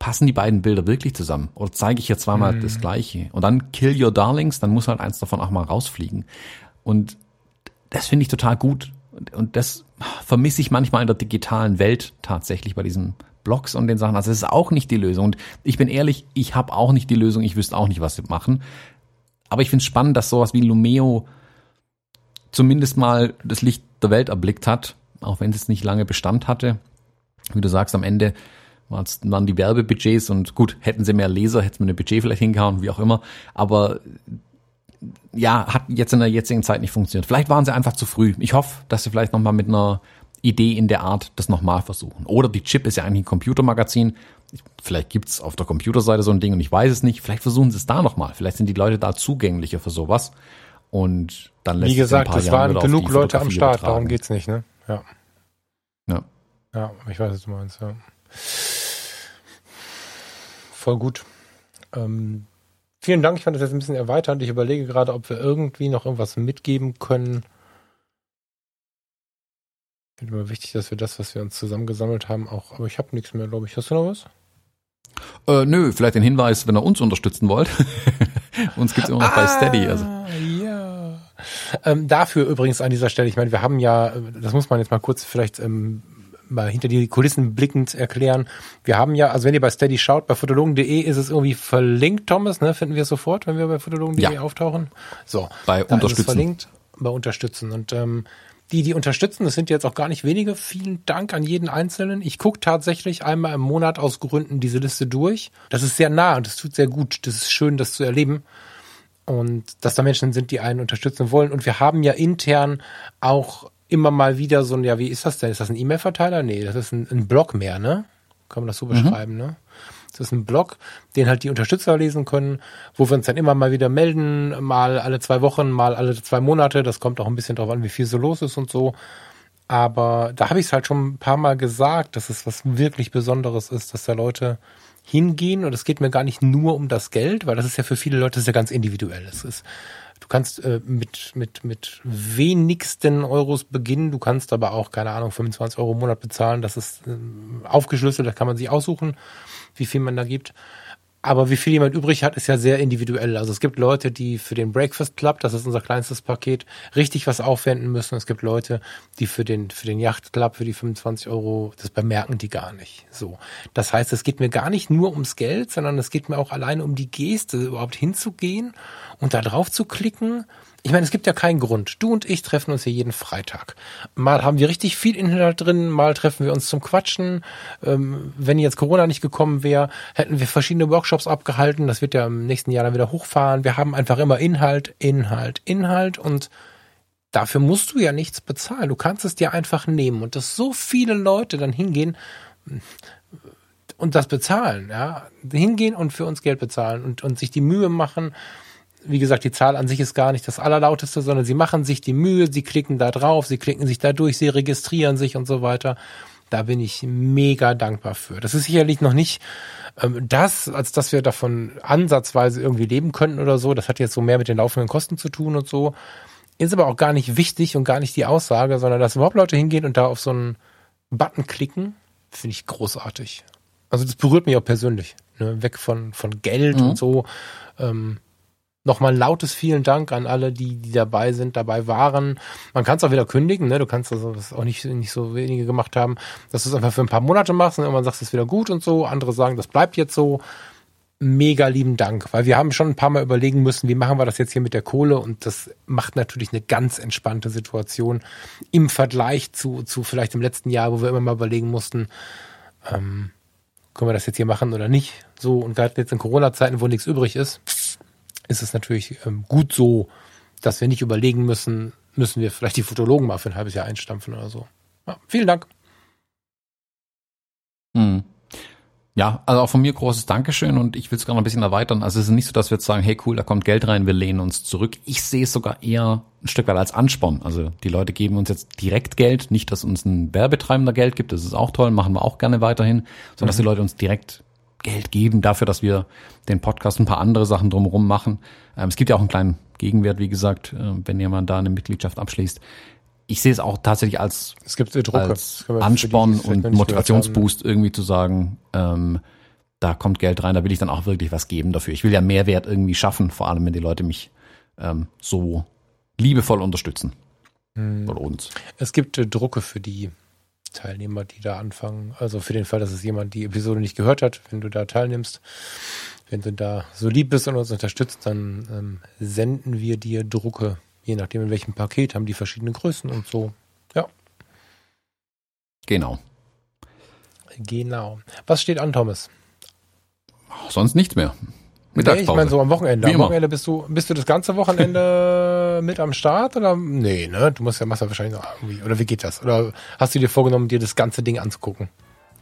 passen die beiden Bilder wirklich zusammen? Oder zeige ich hier zweimal mhm. das gleiche? Und dann Kill Your Darlings, dann muss halt eins davon auch mal rausfliegen. Und das finde ich total gut. Und das vermisse ich manchmal in der digitalen Welt tatsächlich bei diesen Blogs und den Sachen. Also es ist auch nicht die Lösung. Und ich bin ehrlich, ich habe auch nicht die Lösung. Ich wüsste auch nicht, was sie machen. Aber ich finde es spannend, dass sowas wie Lumeo zumindest mal das Licht der Welt erblickt hat, auch wenn es nicht lange Bestand hatte. Wie du sagst, am Ende waren die Werbebudgets und gut, hätten sie mehr Leser, hätten sie ein Budget vielleicht hingehauen, wie auch immer. Aber ja, hat jetzt in der jetzigen Zeit nicht funktioniert. Vielleicht waren sie einfach zu früh. Ich hoffe, dass sie vielleicht nochmal mit einer Idee in der Art das nochmal versuchen. Oder die Chip ist ja eigentlich ein Computermagazin. Vielleicht gibt's auf der Computerseite so ein Ding und ich weiß es nicht. Vielleicht versuchen sie es da nochmal. Vielleicht sind die Leute da zugänglicher für sowas. Und dann lässt Wie gesagt, es waren genug Leute am Start, übertragen. darum geht's nicht, ne? Ja. Ja. Ja, ich weiß, was du meinst, ja voll gut. Ähm, vielen Dank, ich fand das jetzt ein bisschen erweiternd. Ich überlege gerade, ob wir irgendwie noch irgendwas mitgeben können. Ich finde immer wichtig, dass wir das, was wir uns zusammengesammelt haben, auch. Aber ich habe nichts mehr, glaube ich. Hast du noch was? Äh, nö, vielleicht den Hinweis, wenn ihr uns unterstützen wollt. uns gibt's immer noch bei Steady. Also. Ja. Ähm, dafür übrigens an dieser Stelle, ich meine, wir haben ja, das muss man jetzt mal kurz vielleicht ähm, mal hinter die Kulissen blickend erklären. Wir haben ja, also wenn ihr bei Steady schaut, bei fotologen.de ist es irgendwie verlinkt, Thomas, ne? Finden wir es sofort, wenn wir bei fotologen.de ja. auftauchen? So. Bei unterstützen. verlinkt, bei unterstützen. Und ähm, die, die unterstützen, das sind jetzt auch gar nicht wenige. Vielen Dank an jeden Einzelnen. Ich gucke tatsächlich einmal im Monat aus Gründen diese Liste durch. Das ist sehr nah und das tut sehr gut. Das ist schön, das zu erleben. Und dass da Menschen sind, die einen unterstützen wollen. Und wir haben ja intern auch immer mal wieder so ein, ja, wie ist das denn? Ist das ein E-Mail-Verteiler? Nee, das ist ein, ein Blog mehr, ne? Kann man das so mhm. beschreiben, ne? Das ist ein Blog, den halt die Unterstützer lesen können, wo wir uns dann immer mal wieder melden, mal alle zwei Wochen, mal alle zwei Monate. Das kommt auch ein bisschen drauf an, wie viel so los ist und so. Aber da habe ich es halt schon ein paar Mal gesagt, dass es was wirklich Besonderes ist, dass da Leute hingehen und es geht mir gar nicht nur um das Geld, weil das ist ja für viele Leute sehr ganz individuell. Es ist Du kannst äh, mit, mit, mit wenigsten Euros beginnen. Du kannst aber auch, keine Ahnung, 25 Euro im Monat bezahlen. Das ist äh, aufgeschlüsselt, da kann man sich aussuchen, wie viel man da gibt. Aber wie viel jemand übrig hat, ist ja sehr individuell. Also es gibt Leute, die für den Breakfast Club, das ist unser kleinstes Paket, richtig was aufwenden müssen. Es gibt Leute, die für den, für den Yacht Club, für die 25 Euro, das bemerken die gar nicht. So. Das heißt, es geht mir gar nicht nur ums Geld, sondern es geht mir auch alleine um die Geste, überhaupt hinzugehen und da drauf zu klicken ich meine, es gibt ja keinen Grund. Du und ich treffen uns hier jeden Freitag. Mal haben wir richtig viel Inhalt drin, mal treffen wir uns zum Quatschen. Ähm, wenn jetzt Corona nicht gekommen wäre, hätten wir verschiedene Workshops abgehalten. Das wird ja im nächsten Jahr dann wieder hochfahren. Wir haben einfach immer Inhalt, Inhalt, Inhalt und dafür musst du ja nichts bezahlen. Du kannst es dir einfach nehmen und dass so viele Leute dann hingehen und das bezahlen, ja, hingehen und für uns Geld bezahlen und, und sich die Mühe machen wie gesagt, die Zahl an sich ist gar nicht das Allerlauteste, sondern sie machen sich die Mühe, sie klicken da drauf, sie klicken sich da durch, sie registrieren sich und so weiter. Da bin ich mega dankbar für. Das ist sicherlich noch nicht ähm, das, als dass wir davon ansatzweise irgendwie leben könnten oder so. Das hat jetzt so mehr mit den laufenden Kosten zu tun und so. Ist aber auch gar nicht wichtig und gar nicht die Aussage, sondern dass überhaupt Leute hingehen und da auf so einen Button klicken, finde ich großartig. Also das berührt mich auch persönlich. Ne? Weg von, von Geld mhm. und so. Ähm, Nochmal lautes vielen Dank an alle, die, die dabei sind, dabei waren. Man kann es auch wieder kündigen, ne? Du kannst also das auch nicht, nicht so wenige gemacht haben, dass du es einfach für ein paar Monate machst und irgendwann sagst, es ist wieder gut und so. Andere sagen, das bleibt jetzt so. Mega lieben Dank, weil wir haben schon ein paar Mal überlegen müssen, wie machen wir das jetzt hier mit der Kohle und das macht natürlich eine ganz entspannte Situation im Vergleich zu, zu vielleicht im letzten Jahr, wo wir immer mal überlegen mussten, ähm, können wir das jetzt hier machen oder nicht. So, und gerade jetzt in Corona-Zeiten, wo nichts übrig ist, ist es natürlich ähm, gut so, dass wir nicht überlegen müssen, müssen wir vielleicht die Fotologen mal für ein halbes Jahr einstampfen oder so. Ja, vielen Dank. Hm. Ja, also auch von mir großes Dankeschön und ich will es gerne ein bisschen erweitern. Also es ist nicht so, dass wir jetzt sagen, hey cool, da kommt Geld rein, wir lehnen uns zurück. Ich sehe es sogar eher ein Stück weit als Ansporn. Also die Leute geben uns jetzt direkt Geld, nicht, dass uns ein Werbetreibender Geld gibt, das ist auch toll, machen wir auch gerne weiterhin, sondern mhm. dass die Leute uns direkt Geld geben dafür, dass wir den Podcast ein paar andere Sachen drumherum machen. Ähm, es gibt ja auch einen kleinen Gegenwert, wie gesagt, äh, wenn jemand da eine Mitgliedschaft abschließt. Ich sehe es auch tatsächlich als, es gibt als Ansporn und Motivationsboost irgendwie zu sagen, ähm, da kommt Geld rein, da will ich dann auch wirklich was geben dafür. Ich will ja Mehrwert irgendwie schaffen, vor allem wenn die Leute mich ähm, so liebevoll unterstützen. Hm. Von uns. Es gibt äh, Drucke für die Teilnehmer, die da anfangen. Also für den Fall, dass es jemand die Episode nicht gehört hat, wenn du da teilnimmst, wenn du da so lieb bist und uns unterstützt, dann ähm, senden wir dir Drucke, je nachdem in welchem Paket, haben die verschiedene Größen und so. Ja. Genau. Genau. Was steht an, Thomas? Sonst nichts mehr. Mittagspause. Nee, ich meine so am Wochenende. Wie am Wochenende bist du, bist du das ganze Wochenende mit am Start oder? Nee, ne? Du musst ja, machst ja wahrscheinlich noch irgendwie, oder wie geht das? Oder hast du dir vorgenommen, dir das ganze Ding anzugucken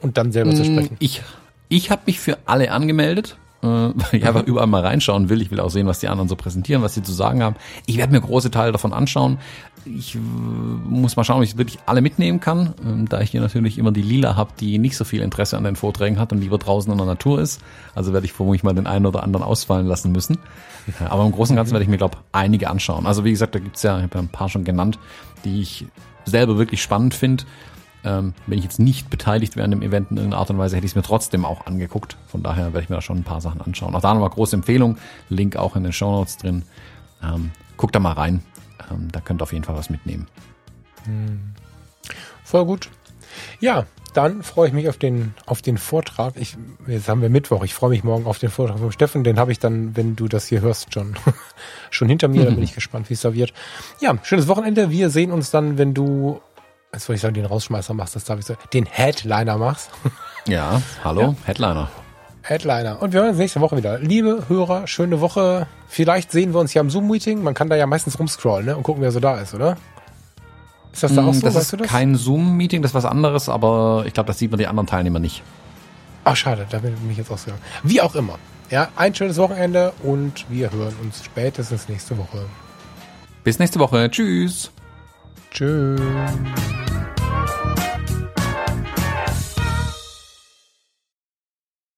und dann selber mm, zu sprechen? Ich, ich habe mich für alle angemeldet, weil ich einfach überall mal reinschauen will. Ich will auch sehen, was die anderen so präsentieren, was sie zu sagen haben. Ich werde mir große Teile davon anschauen ich muss mal schauen, ob ich wirklich alle mitnehmen kann, ähm, da ich hier natürlich immer die Lila habe, die nicht so viel Interesse an den Vorträgen hat und lieber draußen in der Natur ist. Also werde ich vermutlich mal den einen oder anderen ausfallen lassen müssen. Aber im Großen und Ganzen werde ich mir, glaube einige anschauen. Also wie gesagt, da gibt's ja, ich habe ja ein paar schon genannt, die ich selber wirklich spannend finde. Ähm, wenn ich jetzt nicht beteiligt wäre an dem Event in irgendeiner Art und Weise, hätte ich es mir trotzdem auch angeguckt. Von daher werde ich mir da schon ein paar Sachen anschauen. Auch da nochmal große Empfehlung. Link auch in den Show Notes drin. Ähm, guckt da mal rein. Ähm, da könnt ihr auf jeden Fall was mitnehmen. Hm. Voll gut. Ja, dann freue ich mich auf den, auf den Vortrag. Ich, jetzt haben wir Mittwoch. Ich freue mich morgen auf den Vortrag von Steffen. Den habe ich dann, wenn du das hier hörst, schon, schon hinter mir. Da bin ich gespannt, wie es da wird. Ja, schönes Wochenende. Wir sehen uns dann, wenn du, jetzt wollte ich sagen, den Rausschmeißer machst, das darf ich sagen, den Headliner machst. Ja, hallo, ja. Headliner. Headliner. Und wir hören uns nächste Woche wieder. Liebe Hörer, schöne Woche. Vielleicht sehen wir uns ja am Zoom-Meeting. Man kann da ja meistens rumscrollen ne? und gucken, wer so da ist, oder? Ist das da auch mm, so? Das weißt ist das? kein Zoom-Meeting, das ist was anderes, aber ich glaube, das sieht man die anderen Teilnehmer nicht. Ach, schade, da bin ich jetzt ausgegangen. Wie auch immer. Ja, ein schönes Wochenende und wir hören uns spätestens nächste Woche. Bis nächste Woche. Tschüss. Tschüss.